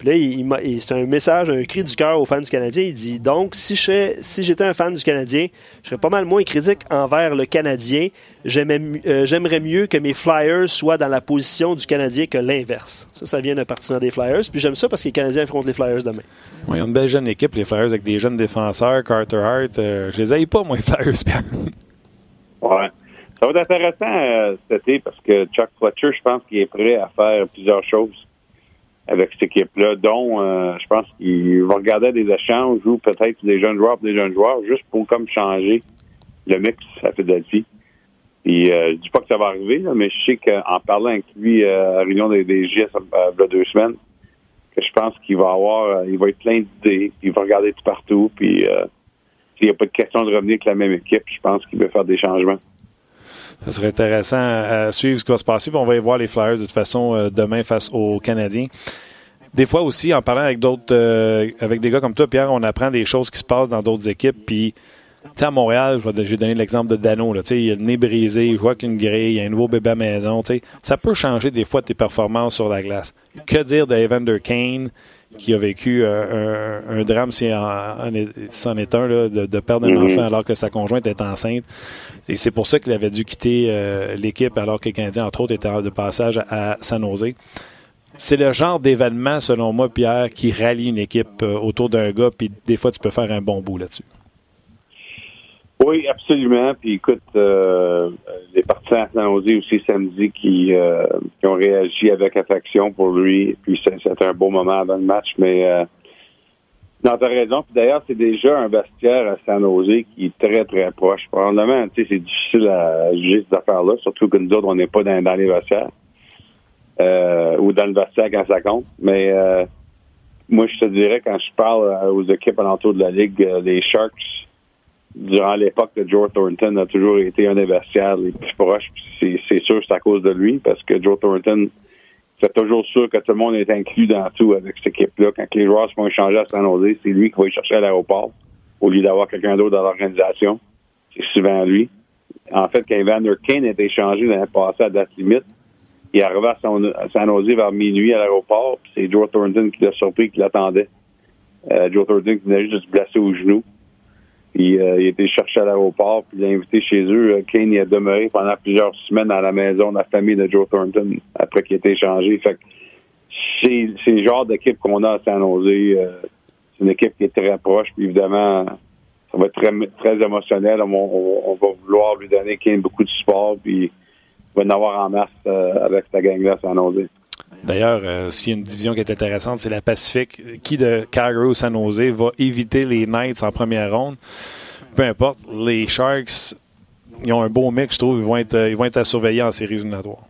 S2: Puis là, il, c'est un message, un cri du cœur aux fans du Canadien. Il dit donc, si, si j'étais un fan du Canadien, je serais pas mal moins critique envers le Canadien. Euh, j'aimerais mieux que mes Flyers soient dans la position du Canadien que l'inverse. Ça, ça vient d'un partisan des Flyers. Puis j'aime ça parce que les Canadiens affrontent les Flyers demain.
S1: Oui, ils ont une belle jeune équipe, les Flyers, avec des jeunes défenseurs, Carter Hart. Euh, je les aille pas, moi, les Flyers,
S5: Ouais. Ça va être intéressant euh, cet été parce que Chuck Fletcher, je pense qu'il est prêt à faire plusieurs choses avec cette équipe-là, dont euh, je pense qu'il va regarder des échanges ou peut-être des jeunes joueurs des jeunes joueurs, juste pour comme changer le mix à Philadelphie. Puis euh, je dis pas que ça va arriver, mais je sais qu'en parlant avec lui euh, à la réunion des, GS il y a deux semaines, que je pense qu'il va avoir il va être plein d'idées, il va regarder tout partout, puis s'il n'y a pas de question de revenir avec la même équipe, je pense qu'il va faire des changements.
S1: Ça serait intéressant à suivre ce qui va se passer. on va y voir les Flyers de toute façon euh, demain face aux Canadiens. Des fois aussi, en parlant avec d'autres, euh, avec des gars comme toi, Pierre, on apprend des choses qui se passent dans d'autres équipes. Puis, tu à Montréal, je vais donner l'exemple de Dano. Là, il a le nez brisé, il joue avec une grille, il a un nouveau bébé à maison. Ça peut changer des fois tes performances sur la glace. Que dire de Evander Kane, qui a vécu euh, un, drame, si c'en est un, de, perdre un mm-hmm. enfant alors que sa conjointe est enceinte. Et c'est pour ça qu'il avait dû quitter euh, l'équipe alors que le Canadien, entre autres, était de passage à San Jose. C'est le genre d'événement, selon moi, Pierre, qui rallie une équipe euh, autour d'un gars, puis des fois, tu peux faire un bon bout là-dessus.
S5: Oui, absolument. Puis écoute, euh, les partisans à San aussi samedi qui, euh, qui, ont réagi avec affection pour lui. Puis c'était un beau moment avant le match. Mais non, t'as raison. Puis d'ailleurs, c'est déjà un vestiaire à San Jose qui est très, très proche. Probablement, tu sais, c'est difficile à juger cette affaire-là, surtout que nous autres, on n'est pas dans, dans, les vestiaires. Euh, ou dans le vestiaire quand ça compte. Mais euh, moi, je te dirais, quand je parle aux équipes alentour de la Ligue, les Sharks, durant l'époque de Joe Thornton, a toujours été un des vestiaires les plus proches. C'est sûr c'est à cause de lui, parce que Joe Thornton c'est toujours sûr que tout le monde est inclus dans tout avec cette équipe-là. Quand les joueurs se font échanger à San Jose, c'est lui qui va y chercher à l'aéroport au lieu d'avoir quelqu'un d'autre dans l'organisation. C'est souvent lui. En fait, quand Evander Kane été échangé l'année passée à date limite, il est arrivé à San Jose vers minuit à l'aéroport, c'est Joe Thornton qui l'a surpris, qui l'attendait. Euh, Joe Thornton qui venait juste de se blesser au genou. Puis euh, il a été cherché à l'aéroport, puis il a invité chez eux. Euh, Kane y a demeuré pendant plusieurs semaines à la maison de la famille de Joe Thornton après qu'il ait été échangé. Fait que c'est, le genre d'équipe qu'on a à San Jose. Euh, c'est une équipe qui est très proche, puis évidemment, ça va être très, très émotionnel. On, va vouloir lui donner Kane beaucoup de support, puis il va en avoir en masse avec sa gang-là à San Jose.
S1: D'ailleurs, euh, s'il y a une division qui est intéressante, c'est la Pacifique. Qui de Calgary ou San Jose va éviter les Knights en première ronde? Peu importe. Les Sharks, ils ont un beau mix, je trouve. Ils vont être, ils vont être à surveiller en séries éliminatoires.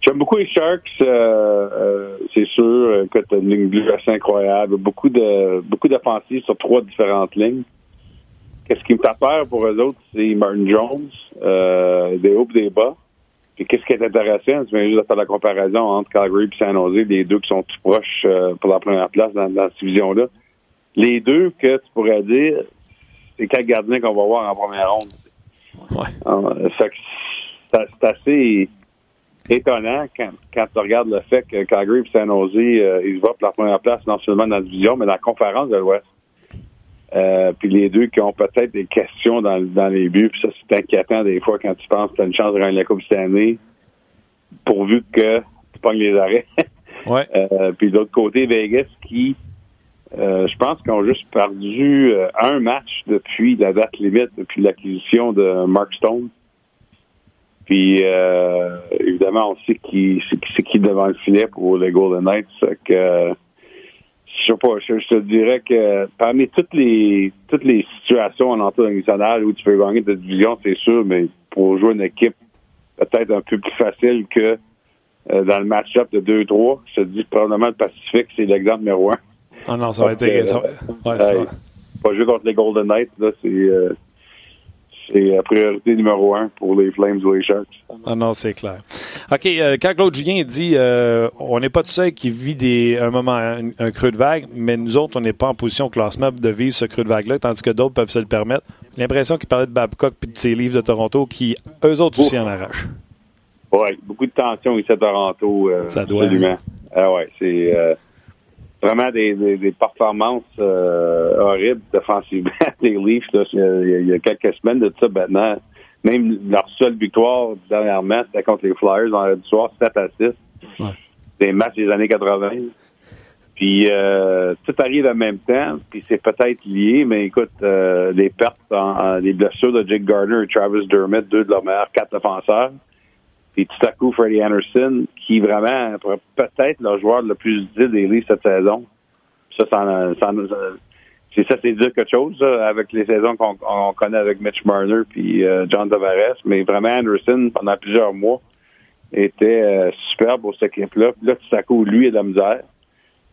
S5: J'aime beaucoup les Sharks, euh, euh, c'est sûr. Écoute, une ligne bleue assez incroyable. Beaucoup de beaucoup d'offensives sur trois différentes lignes. Qu'est-ce qui me fait peur pour eux autres, c'est Martin Jones, des hauts et des bas. Puis qu'est-ce qui est intéressant, tu viens juste de faire la comparaison entre Calgary et San Jose, les deux qui sont tout proches euh, pour la première place dans, cette division-là. Les deux que tu pourrais dire, c'est quel gardien qu'on va voir en première ronde. Ouais. c'est assez étonnant quand, quand tu regardes le fait que Calgary et San Jose, euh, ils se voient pour la première place non seulement dans la division, mais dans la conférence de l'Ouest. Euh, puis les deux qui ont peut-être des questions dans, dans les buts, puis ça c'est inquiétant des fois quand tu penses que tu as une chance de gagner la Coupe cette année, pourvu que tu pognes les arrêts.
S1: ouais.
S5: Euh, puis de l'autre côté, Vegas qui, euh, je pense qu'ils ont juste perdu un match depuis la date limite, depuis l'acquisition de Mark Stone. Puis évidemment, on sait qui c'est qui devant le filet pour les Golden Knights. Que, je sais pas, je, te dirais que parmi toutes les toutes les situations en international où tu peux gagner ta division, c'est sûr, mais pour jouer une équipe peut-être un peu plus facile que euh, dans le match-up de 2-3, je te dis probablement le Pacifique, c'est l'exemple numéro un.
S1: Ah non, ça va être...
S5: Euh, pas jouer contre les Golden Knights, là, c'est... Euh, c'est la priorité numéro un pour les Flames ou les Sharks.
S1: Ah non, c'est clair. OK, euh, quand Claude Julien dit euh, on n'est pas tout seul qui vit des, un moment, un, creux de vague, mais nous autres, on n'est pas en position classement de vivre ce creux de vague-là, tandis que d'autres peuvent se le permettre. L'impression qu'il parlait de Babcock et de ses livres de Toronto qui, eux autres aussi, en arrachent.
S5: Oui, beaucoup de tension ici à Toronto. Euh,
S1: Ça doit.
S5: Absolument. Ah ouais, c'est vraiment des, des, performances euh, horribles défensivement. les Leafs, il, y a, quelques semaines de ça maintenant. Même leur seule victoire dernièrement, c'était contre les Flyers dans le soir, 7 à 6. Ouais. Des matchs des années 80. Puis euh, tout arrive en même temps, puis c'est peut-être lié, mais écoute, euh, les pertes, en, les blessures de Jake Gardner et Travis Dermott, deux de leurs meilleurs quatre défenseurs, puis tout à coup, Freddie Anderson, qui vraiment peut-être le joueur le plus utile des Leafs cette saison. Ça, ça, ça, c'est ça, c'est dire quelque chose avec les saisons qu'on connaît avec Mitch Marner puis euh, John Tavares. Mais vraiment, Anderson, pendant plusieurs mois, était euh, superbe pour cette équipe-là. Là, tout à coup, lui, a de la misère.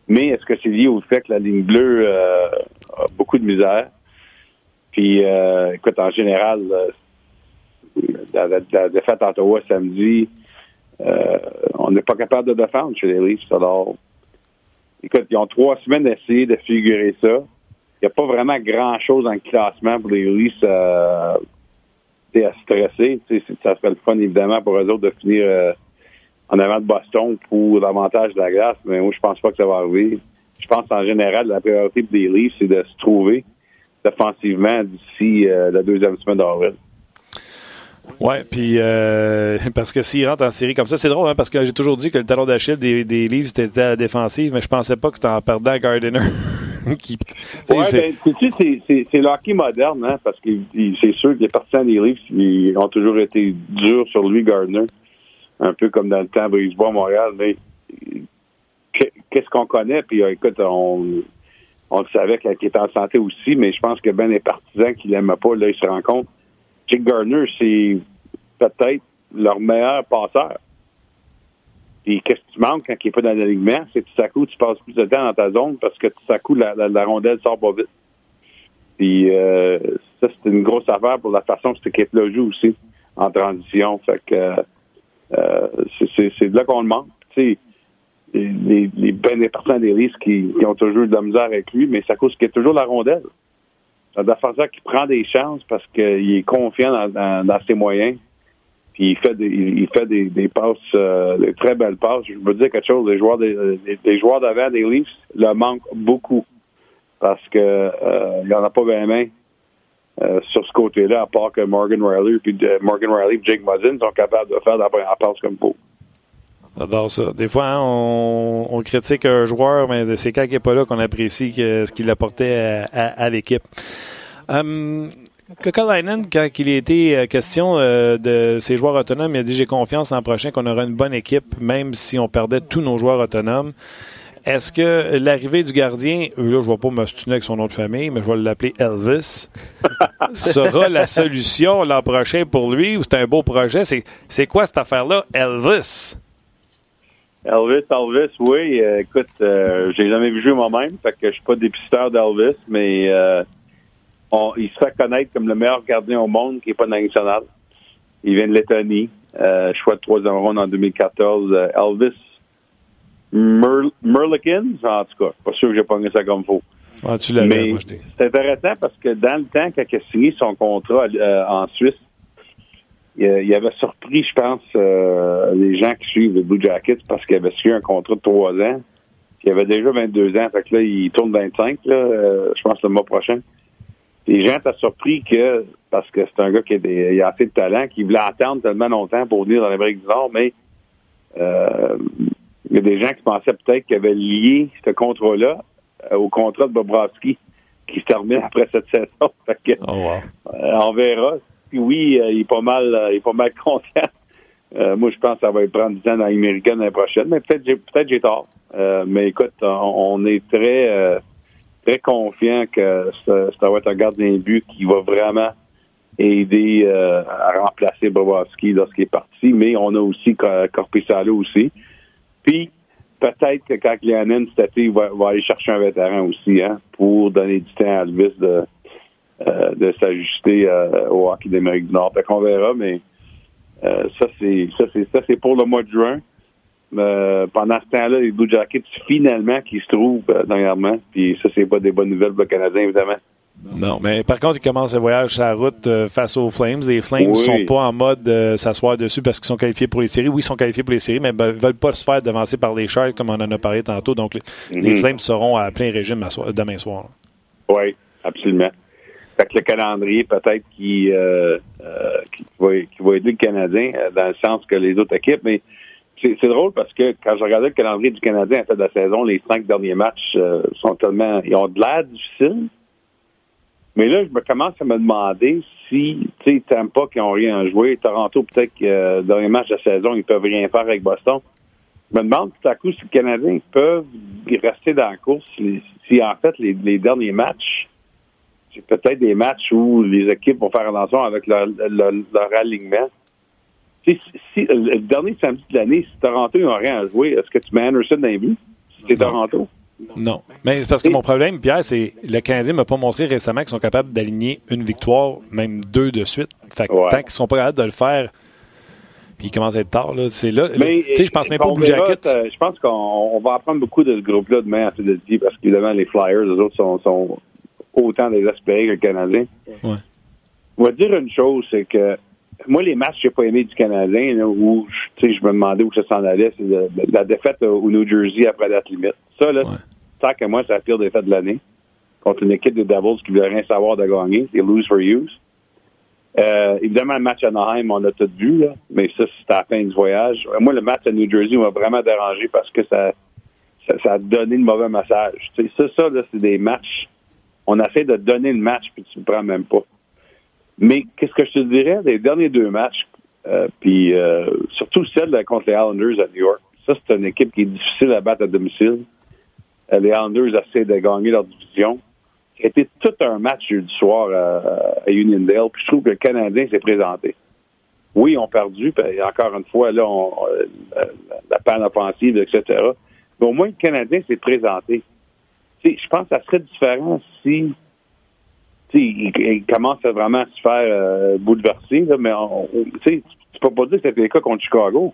S5: Mais est-ce que c'est lié au fait que la ligne bleue euh, a beaucoup de misère? Puis, écoute, en général, la, la, défaite à Ottawa samedi, euh, on n'est pas capable de défendre chez les Leafs. Alors, écoute, ils ont trois semaines d'essayer de figurer ça. Il n'y a pas vraiment grand-chose le classement pour les Leafs euh, à stresser. Ça serait le fun, évidemment, pour eux autres de finir euh, en avant de Boston pour l'avantage de la glace, mais moi, je pense pas que ça va arriver. je pense en général, la priorité des Leafs, c'est de se trouver offensivement d'ici euh, la deuxième semaine d'avril.
S1: Oui, puis euh, parce que s'il rentre en série comme ça, c'est drôle, hein, parce que j'ai toujours dit que le talon d'Achille des, des Leafs c'était à la défensive, mais je pensais pas que tu en perdais à Gardiner.
S5: qui, ouais, c'est ben, c'est le hockey moderne, hein, parce que c'est sûr que les partisans des Leafs ils ont toujours été durs sur lui, Gardner, un peu comme dans le temps Brisbane, Montréal, mais qu'est-ce qu'on connaît? Puis écoute, on, on le savait qu'il était en santé aussi, mais je pense que ben les partisans qui l'aiment pas, là, ils se rendent compte. Jake Gardner, c'est peut-être leur meilleur passeur. Et qu'est-ce que tu manques quand il n'est pas dans l'alignement? C'est tout à coup, tu passes plus de temps dans ta zone parce que tout à coup, la, la, rondelle sort pas vite. Puis euh, ça, c'est une grosse affaire pour la façon que cette équipe-là joue aussi en transition. Fait que euh, c'est de là qu'on le manque. Sais, les, les ben des risques qui, ont toujours de la misère avec lui, mais ça cause qu'il y a toujours la rondelle. Ça qui prend des chances parce qu'il est confiant dans, ses moyens. Puis il fait des, il fait des, passes, euh, des très belles passes. Je veux dire quelque chose, les joueurs des, joueurs d'avant des Leafs le manquent beaucoup. Parce que euh, il n'y en a pas vraiment euh, sur ce côté-là, à part que Morgan Riley puis Morgan Riley et Jake Muzzin sont capables de faire la première passe comme pour.
S1: J'adore ça. Des fois, hein, on, critique un joueur, mais c'est quand il n'est pas là qu'on apprécie ce qu'il apportait à, l'équipe. Um, Kokalainen, quand il a été euh, question euh, de ses joueurs autonomes, il a dit J'ai confiance l'an prochain qu'on aura une bonne équipe, même si on perdait tous nos joueurs autonomes. Est-ce que l'arrivée du gardien, là, je ne vais pas m'ostiner avec son nom de famille, mais je vais l'appeler Elvis, sera la solution l'an prochain pour lui ou c'est un beau projet? C'est quoi cette affaire-là, Elvis?
S5: Elvis, Elvis, oui. Euh, écoute, euh, j'ai jamais vu jouer moi-même, fait que je suis pas dépisteur d'Elvis, mais euh, il se fait connaître comme le meilleur gardien au monde qui est pas national. Il vient de Lettonie, euh, choix de troisième ronde en 2014. Elvis Merlikins, en tout cas, pas sûr que j'ai pogné ça comme faux.
S1: Ah, tu
S5: c'est intéressant parce que dans le temps, quand il a signé son contrat en Suisse, il, avait surpris, je pense, euh, les gens qui suivent les Blue Jackets parce qu'il avait suivi un contrat de trois ans. Il avait déjà 22 ans. Fait que là, il tourne 25, là, euh, je pense, le mois prochain. Les gens étaient surpris que, parce que c'est un gars qui a, des, a assez de talent, qui voulait attendre tellement longtemps pour venir dans l'Amérique du Nord, mais euh, il y a des gens qui pensaient peut-être qu'il avait lié ce contrat-là au contrat de Bobrovski qui se termine après cette saison. Fait que, oh, on verra oui, euh, il est pas mal, euh, il est pas mal content. Euh, moi, je pense que ça va prendre 10 ans dans l'américaine l'année prochaine, mais peut-être j'ai peut-être j'ai tort. mais écoute, on, est très très confiant que ça, va être un gardien de but qui va vraiment aider à remplacer Bobrovski lorsqu'il est parti. Mais on a aussi Corpissalo aussi. Puis peut-être que quand Léonine cet été va, va, aller chercher un vétéran aussi, hein, pour donner du temps à Elvis de euh, de s'ajuster euh, au hockey d'Amérique du Nord. Fait qu'on verra, mais euh, ça, c'est ça, c'est ça, c'est pour le mois de juin. pendant ce temps-là, les Blue Jackets, finalement, qui se trouvent dernièrement. Puis ça, c'est pas des bonnes nouvelles pour le Canadien, évidemment.
S1: Non, mais par contre, ils commencent le voyage sur la route face aux Flames. Les Flames ne sont pas en mode s'asseoir dessus parce qu'ils sont qualifiés pour les séries. Oui, ils sont qualifiés pour les séries, mais ne veulent pas se faire devancer par les Sharks comme on en a parlé tantôt. Donc, les, mhm. Flames seront à plein régime demain soir.
S5: Oui, absolument. Le calendrier, peut-être, qui, euh, euh, qui, va, qui va aider le Canadien euh, dans le sens que les autres équipes. Mais c'est drôle parce que quand je regardais le calendrier du Canadien à fin de la saison, les cinq derniers matchs sont tellement. Ils ont de l'air difficiles. Mais là, je me commence à me demander si, tu sais, pas qu'ils n'ont rien à jouer. Toronto, peut-être que le dernier match de la saison, ils peuvent rien faire avec Boston. Je me demande tout à coup si les Canadiens peuvent rester dans la course si, en fait les, les derniers matchs peut-être des matchs où les équipes vont faire attention avec leur, alignement. Si, le dernier samedi de l'année, si Toronto n'a rien à jouer, est-ce que tu mets Anderson dans les buts? Si c'est Toronto?
S1: Non. Mais c'est parce que mon problème, Pierre, c'est le Canadien ne m'a pas montré récemment qu'ils sont capables d'aligner une victoire, même deux de suite. Fait que tant qu'ils ne sont pas capables de le faire, puis il commence à être tard, là. C'est là. tu sais, je pense même pas au Blue Jackets.
S5: Euh, je pense qu'on va apprendre beaucoup de ce groupe-là demain à Philadelphie parce qu'évidemment, les Flyers, les autres sont autant désespéré que le Canadien. Ouais. On va dire une chose, c'est que moi, les matchs que j'ai pas aimé du Canadien, là, où je me demandais où ça s'en allait, c'est la défaite au New Jersey après la limite. Ça, là, sac à moi, c'est la pire défaite de l'année. Contre une équipe des Devils qui ne voulait rien savoir de gagner. They lose for use. Euh, évidemment, le match à Anaheim, on a tout vu, là, mais ça, c'était à la fin du voyage. Moi, le match à New Jersey m'a vraiment dérangé parce que ça, ça, ça, a donné le mauvais message. Sais, ça, ça, là, c'est des matchs. On essaie de donner le match, puis tu ne prends même pas. Mais qu'est-ce que je te dirais? Des derniers deux matchs, euh, puis euh, surtout celle contre les Islanders à New York. Ça, c'est une équipe qui est difficile à battre à domicile. Euh, les Islanders essaient de gagner leur division. Été tout un match du soir à, à Uniondale, puis je trouve que le Canadien s'est présenté. Oui, ont perdu, puis encore une fois, là, on, la, la panne offensive, etc. Mais au moins, le Canadien s'est présenté. Je pense que ça serait différent si il, il, commence à vraiment se faire euh, bouleverser, là, mais tu peux pas dire que c'était le cas contre Chicago.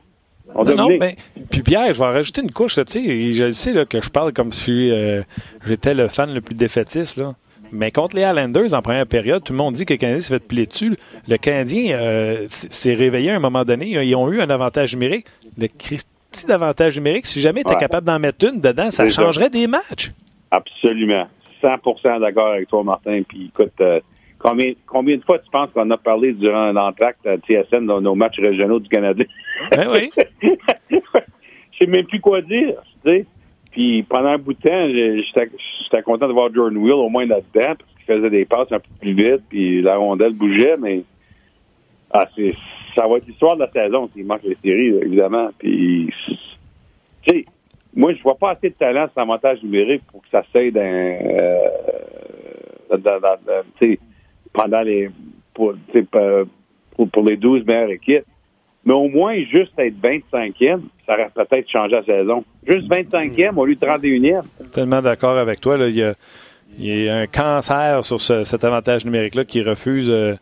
S1: On non, non ben, puis Pierre, je vais en rajouter une couche. sais, je sais là, que je parle comme si euh, j'étais le fan le plus défaitiste. Là. Mais contre les Highlanders, en première période, tout le monde dit que le Canadien s'est fait plier dessus. Le Canadien euh, s'est réveillé à un moment donné. Ils ont eu un avantage numérique. Le Christy d'avantage numérique, si jamais tu es capable d'en mettre une dedans, ça changerait
S5: ça.
S1: des matchs.
S5: Absolument. 100% d'accord avec toi, Martin. Puis écoute, euh, combien, combien de fois tu penses qu'on a parlé durant l'entracte à TSN dans nos matchs régionaux du Canada?
S1: Ben oui.
S5: Je sais même plus quoi dire, tu sais. Puis pendant un bout de temps, j'étais content de voir Jordan Wheel au moins là-dedans, parce qu'il faisait des passes un peu plus vite, puis la rondelle bougeait, mais ah, c'est ça va être l'histoire de la saison s'il manque les séries, évidemment. Puis, tu sais, moi, je vois pas assez de talent sur l'avantage numérique pour que ça s'aide euh, pendant les pour, les 12 meilleures équipes. Mais au moins, juste être 25e, ça aurait peut-être changé la saison. Juste 25e au lieu de 31e.
S1: Tellement d'accord avec toi. Là. Il, y a, un cancer sur ce, cet avantage numérique-là qui refuse euh,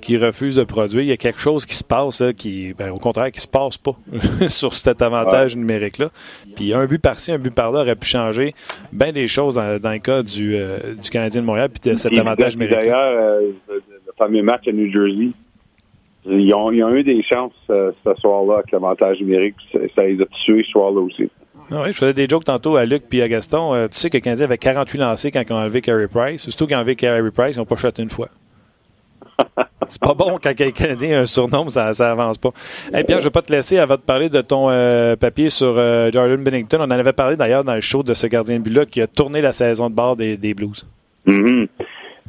S1: qui refuse de produire. Il y a quelque chose qui se passe, là, qui, ben, au contraire, qui se passe pas sur cet avantage numérique-là. Puis un but par-ci, un but par-là aurait pu changer bien des choses dans, dans le cas du, euh, du Canadien de Montréal puis de cet avantage numérique.
S5: D'ailleurs, euh, le fameux match à New Jersey, ils ont, ils ont eu des chances euh, ce soir-là avec l'avantage numérique. Ça, ça les a tués ce soir-là aussi.
S1: Ah oui, je faisais des jokes tantôt à Luc puis à Gaston. Tu sais que le Canadien avait 48 lancés quand ils ont enlevé Carey Price. Surtout qu'ils ont enlevé Carey Price, ils n'ont pas shot une fois. C'est pas bon quand quelqu'un Canadien a un surnom, ça, ça avance pas. Hey Pierre, je vais pas te laisser avant de parler de ton euh, papier sur euh, Jordan Bennington. On en avait parlé d'ailleurs dans le show de ce gardien de but-là qui a tourné la saison de bord des, des Blues.
S5: Mm.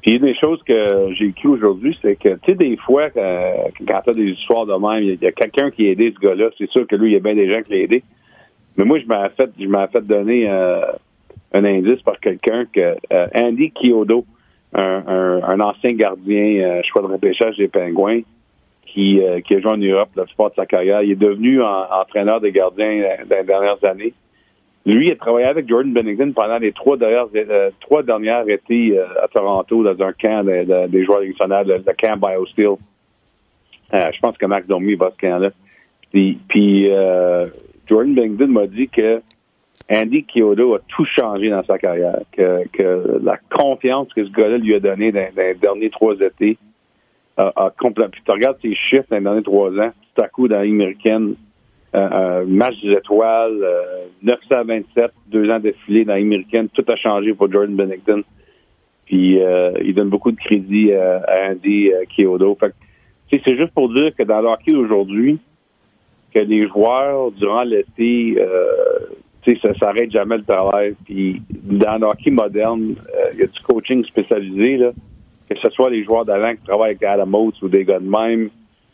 S5: Puis une des choses que j'ai écrit aujourd'hui, c'est que, tu sais, des fois, euh, quand tu as des histoires de même, il y a, quelqu'un qui a aidé ce gars-là. C'est sûr que lui, il y a bien des gens qui l'ont aidé. Mais moi, je m'ai fait, je fait donner un indice par quelqu'un que Andy Kyodo, un, ancien gardien euh, choix de repêchage des Pingouins qui, euh, qui a joué en Europe le sport de sa carrière. Il est devenu en, entraîneur des gardiens dans les dernières années. Lui, il a travaillé avec Jordan Bennington pendant les trois dernières, euh, trois dernières étés euh, à Toronto dans un camp de, de, des joueurs nationaux, le, le camp BioSteel. Euh, je pense que Max Domi va ce camp-là. Puis, puis Jordan Bennington m'a dit que Andy Kyoto a tout changé dans sa carrière, que, que la confiance que ce gars-là lui a donnée dans, dans, les derniers trois étés a, complètement. Puis tu regardes ses chiffres dans les derniers trois ans, tout à coup dans l'américaine, euh, match des étoiles, euh, 927, deux ans d'affilée dans l'américaine, tout a changé pour Jordan Bennington. Puis euh, il donne beaucoup de crédit à Andy euh, Kyoto. Fait c'est juste pour dire que dans le hockey aujourd'hui, que les joueurs, durant l'été, euh, ça s'arrête jamais le travail. Puis dans le hockey moderne, il euh, y a du coaching spécialisé, là, que ce soit les joueurs d'avant qui travaillent avec Adam Oates ou des gars de même,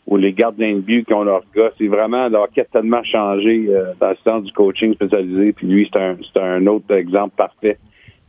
S5: ou les gardiens de but qui ont leur gars. C'est vraiment, le hockey a tellement changé euh, dans le sens du coaching spécialisé. Puis lui, c'est un, c'est un autre exemple parfait.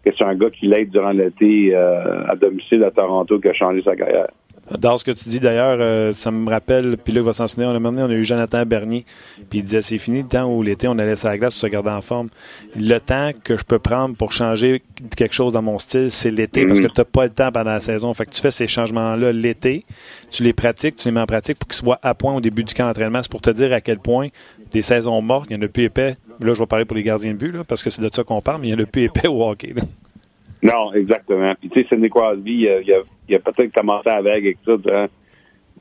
S5: Que c'est un gars qui l'aide durant l'été euh, à domicile à Toronto qui a changé sa carrière.
S1: Dans ce que tu dis d'ailleurs, euh, ça me rappelle, puis là, il va s'en souvenir, on a, on a eu Jonathan Bernier, puis il disait c'est fini le temps où l'été, on allait sur la glace pour se garder en forme. Le temps que je peux prendre pour changer quelque chose dans mon style, c'est l'été, parce que tu n'as pas le temps pendant la saison. Fait que tu fais ces changements-là l'été, tu les pratiques, tu les mets en pratique pour qu'ils soient à point au début du camp d'entraînement. C'est pour te dire à quel point des saisons mortes, il y en a plus épais. Là, je vais parler pour les gardiens de but, là, parce que c'est de ça qu'on parle, mais il y en a plus épais au hockey. Là.
S5: Non, exactement. Puis tu sais, Sidney Crosby, il a, il a, il a peut-être commencé à avec ça durant,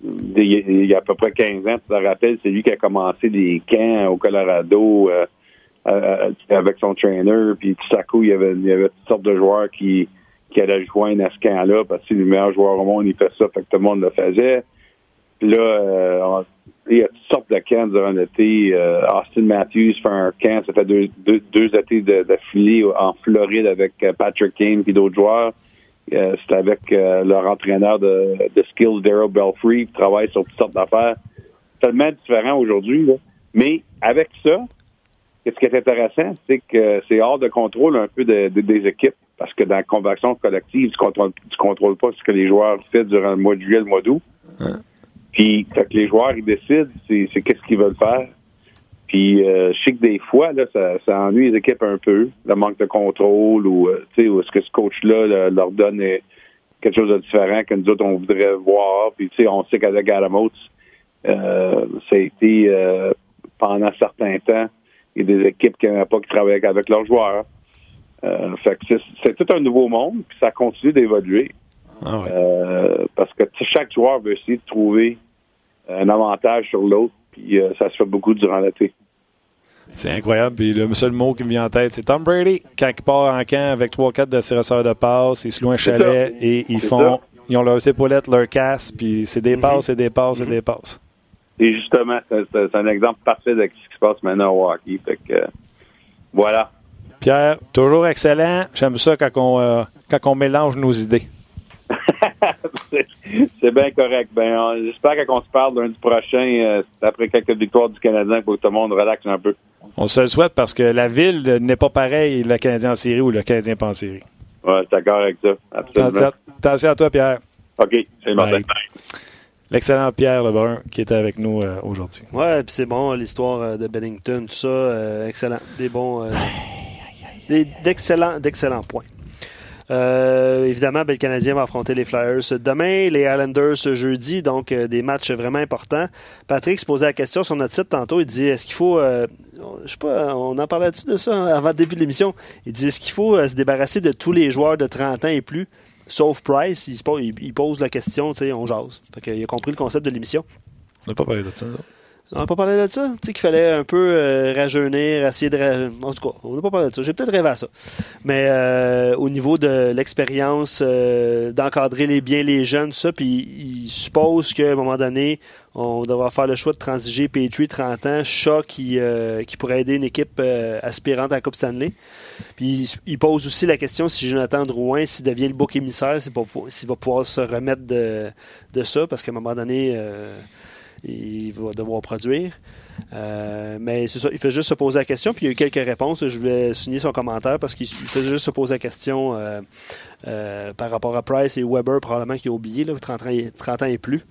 S5: il, y a à peu près 15 ans. Tu te rappelles, c'est lui qui a commencé des camps au Colorado. Euh, euh, avec son trainer, puis tout à coup, il y avait, il y avait toutes sortes de joueurs qui, qui allaient joindre à ce camp-là, parce que c'est le meilleur joueur au monde, il fait ça, fait que tout le monde le faisait. Puis là, euh, il y a toutes sortes de camps durant l'été. Euh, Austin Matthews fait un camp, ça fait deux, deux, deux étés d'affilée en Floride avec euh, Patrick Kane et d'autres joueurs. Euh, c'est avec euh, leur entraîneur de, de skills, Daryl Belfry, qui travaille sur toutes sortes d'affaires. Tellement différent aujourd'hui. Mais avec ça, ce qui est intéressant, c'est que c'est hors de contrôle un peu de, de, des équipes. Parce que dans la convention collective, tu contrôles, tu contrôles pas ce que les joueurs font durant le mois de juillet, le mois d'août. Puis, fait que les joueurs, ils décident, c'est, c'est qu'est-ce qu'ils veulent faire. Puis, euh, je sais que des fois, là, ça, ça ennuie les équipes un peu, le manque de contrôle ou, euh, tu sais, ou est-ce que ce coach-là là, leur donne euh, quelque chose de différent que nous autres, on voudrait voir. Puis, tu sais, on sait qu'avec Adamos, euh, ça a été, euh, pendant certains temps, il y a des équipes qui n'aimaient pas qui travaillaient avec leurs joueurs. Euh, fait que c'est, c'est tout un nouveau monde, puis ça continue d'évoluer.
S1: Ah ouais.
S5: Euh, parce que chaque joueur veut essayer de trouver un avantage sur l'autre, puis euh, ça se fait beaucoup durant l'été.
S1: C'est incroyable. Puis le seul mot qui me vient en tête, c'est Tom Brady. Quand il part en camp avec 3-4 de ses receveurs de passe, ils se louent un chalet et ils font.
S5: ça.
S1: Ils ont leurs épaulettes, leur casse, puis c'est des
S5: Mhm.
S1: passes, c'est des passes, c'est des passes.
S5: Et justement, c'est, un exemple parfait de ce qui se passe maintenant au hockey. Fait que, voilà.
S1: Pierre, toujours excellent. J'aime ça quand on, euh, quand on mélange nos idées.
S5: c'est, bien correct. Ben, j'espère qu'on se parle lundi prochain, euh, après quelques victoires du Canadien, pour que tout le monde relaxe un peu.
S1: On se le souhaite parce que la ville n'est pas pareille, le Canadien en série ou le Canadien pas en série.
S5: Ouais, je suis d'accord avec ça. Absolument.
S1: Attention, à toi, Pierre.
S5: OK, c'est Martin.
S1: L'excellent Pierre Lebrun qui était avec nous euh, aujourd'hui.
S2: Ouais, puis c'est bon, l'histoire euh, de Bennington, tout ça, euh, excellent. Des bons. euh, des- d'excellents, d'excellents points. Euh, évidemment, ben, le Canadien va affronter les Flyers demain, les Islanders ce jeudi, donc euh, des matchs vraiment importants. Patrick se posait la question sur notre site tantôt. Il dit est-ce qu'il faut, euh, je sais pas, on en parlait-tu de ça avant le début de l'émission? Il dit est-ce qu'il faut euh, se débarrasser de tous les joueurs de 30 ans et plus, sauf Price? Il, se pose, il, il la question, tu sais, on jase. Qu'il a compris le concept de l'émission.
S1: On n'a pas parlé de ça.
S2: On n'a pas parlé de ça? Tu sais qu'il fallait un peu euh, rajeunir, essayer de... ra- En tout cas, on n'a pas parlé de ça. J'ai peut-être rêvé à ça. Mais euh, au niveau de l'expérience, euh, d'encadrer les, bien les jeunes, ça, puis il suppose qu'à un moment donné, on devra faire le choix de transiger Petrie, 30 ans, Shaw qui, qui pourrait aider une équipe aspirante à la Coupe Stanley. Puis il, pose aussi la question si Jonathan Drouin, s'il devient le bouc émissaire, s'il va pouvoir se remettre de, de ça, parce qu'à un moment donné... il va devoir produire. Euh, mais c'est ça, il fait juste se poser la question, puis il y a eu quelques réponses. Je voulais signer son commentaire parce qu'il il faisait juste se poser la question euh, euh, par rapport à Price et Weber, probablement qu'il a oublié, là, 30, ans, et- 30 ans et plus.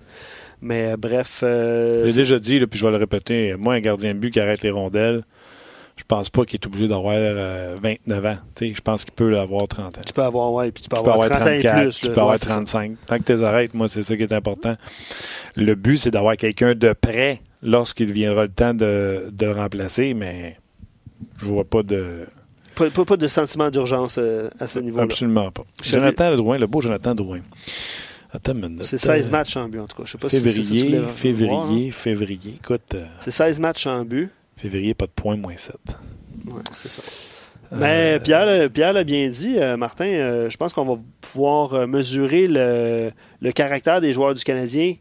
S2: Mais bref.
S1: Je l'ai
S2: c'est-
S1: déjà dit, là, puis je vais le répéter. Moi, un gardien de but qui arrête les rondelles, pense pas qu'il est obligé d'avoir euh, 29 ans. Tu sais, je pense qu'il peut avoir 30 ans.
S2: tu peux avoir, ouais, puis tu peux
S1: Tu peux
S2: avoir,
S1: avoir
S2: 30 ans et
S1: 34,
S2: plus.
S1: tu
S2: là.
S1: peux avoir
S2: Ouais, c'est ça.
S1: 35. Tant que tu arrêtes, moi, c'est ça qui est important. Le but, c'est d'avoir quelqu'un de prêt lorsqu'il viendra le temps de, de le remplacer, mais je vois pas de...
S2: Pas, pas- pas de sentiment d'urgence euh, à ce niveau-là.
S1: Absolument pas.
S2: Je
S1: Jonathan Drouin, le beau Jonathan Drouin.
S2: C'est 16
S1: Euh,
S2: matchs en but, en tout cas. Je sais pas si
S1: Février, février,
S2: voir, hein.
S1: février. Écoute, euh,
S2: C'est 16 matchs en but.
S1: Février, pas de point, moins 7.
S2: Ouais, c'est ça. Mais Pierre, l'a- Pierre l'a bien dit, euh, Martin, euh, je pense qu'on va pouvoir euh, mesurer le, le caractère des joueurs du Canadien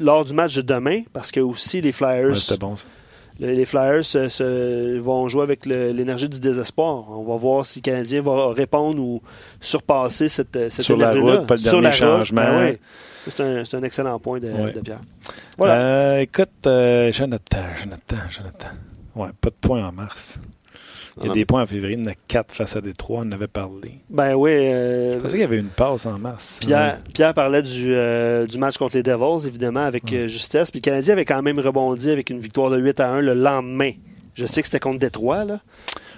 S2: lors du match de demain, parce que aussi les Flyers,
S1: Ouais, C'était bon, ça.
S2: le- les Flyers se- se- vont jouer avec l'énergie du désespoir. On va voir si le Canadien va répondre ou surpasser cette, cette
S1: Sur la
S2: énergie-là.
S1: route, pas le
S2: Sur
S1: dernier
S2: la route,
S1: changement.
S2: ben oui. C'est un, un excellent point de,
S1: Ouais.
S2: de Pierre. Voilà.
S1: Euh, écoute, euh, Jonathan, Jonathan, Jonathan. Ouais, pas de points en mars. Il y a des points en février, il y en a quatre face à Détroit, on en avait parlé.
S2: Ben oui. euh,
S1: Je pensais qu'il y avait une passe en mars.
S2: Pierre, Pierre parlait du, euh, du match contre les Devils, évidemment, avec justesse. Puis le Canadien avait quand même rebondi avec une victoire de 8 à 1 le lendemain. Je sais que c'était contre Détroit, là.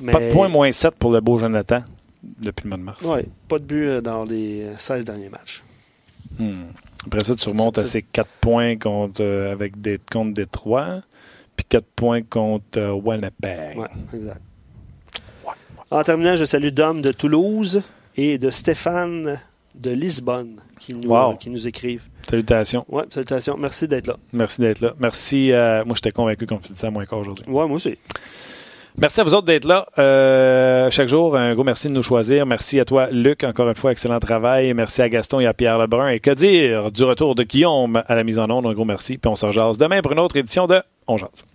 S2: Mais...
S1: Pas de points, moins 7 pour le beau Jonathan depuis le mois de mars.
S2: Ouais, pas de but dans les 16 derniers matchs.
S1: Hmm. Après ça, tu remontes à ces 4 points contre, euh, avec des, contre Détroit, puis 4 points contre euh, Winnipeg.
S2: Ouais, exact. En terminant, je salue Dom de Toulouse et de Stéphane de Lisbonne qui nous,
S1: Wow.
S2: qui nous écrivent.
S1: Salutations.
S2: Ouais, salutations. Merci d'être là.
S1: Merci d'être là. Merci. euh, moi, j'étais convaincu qu'on ça à moins quart aujourd'hui.
S2: Ouais, moi aussi.
S1: Merci à vous autres d'être là euh, chaque jour. Un gros merci de nous choisir. Merci à toi, Luc, encore une fois, excellent travail. Merci à Gaston et à Pierre Lebrun. Et que dire du retour de Guillaume à la mise en onde? Un gros merci. Puis on se rejase demain pour une autre édition de On Jase.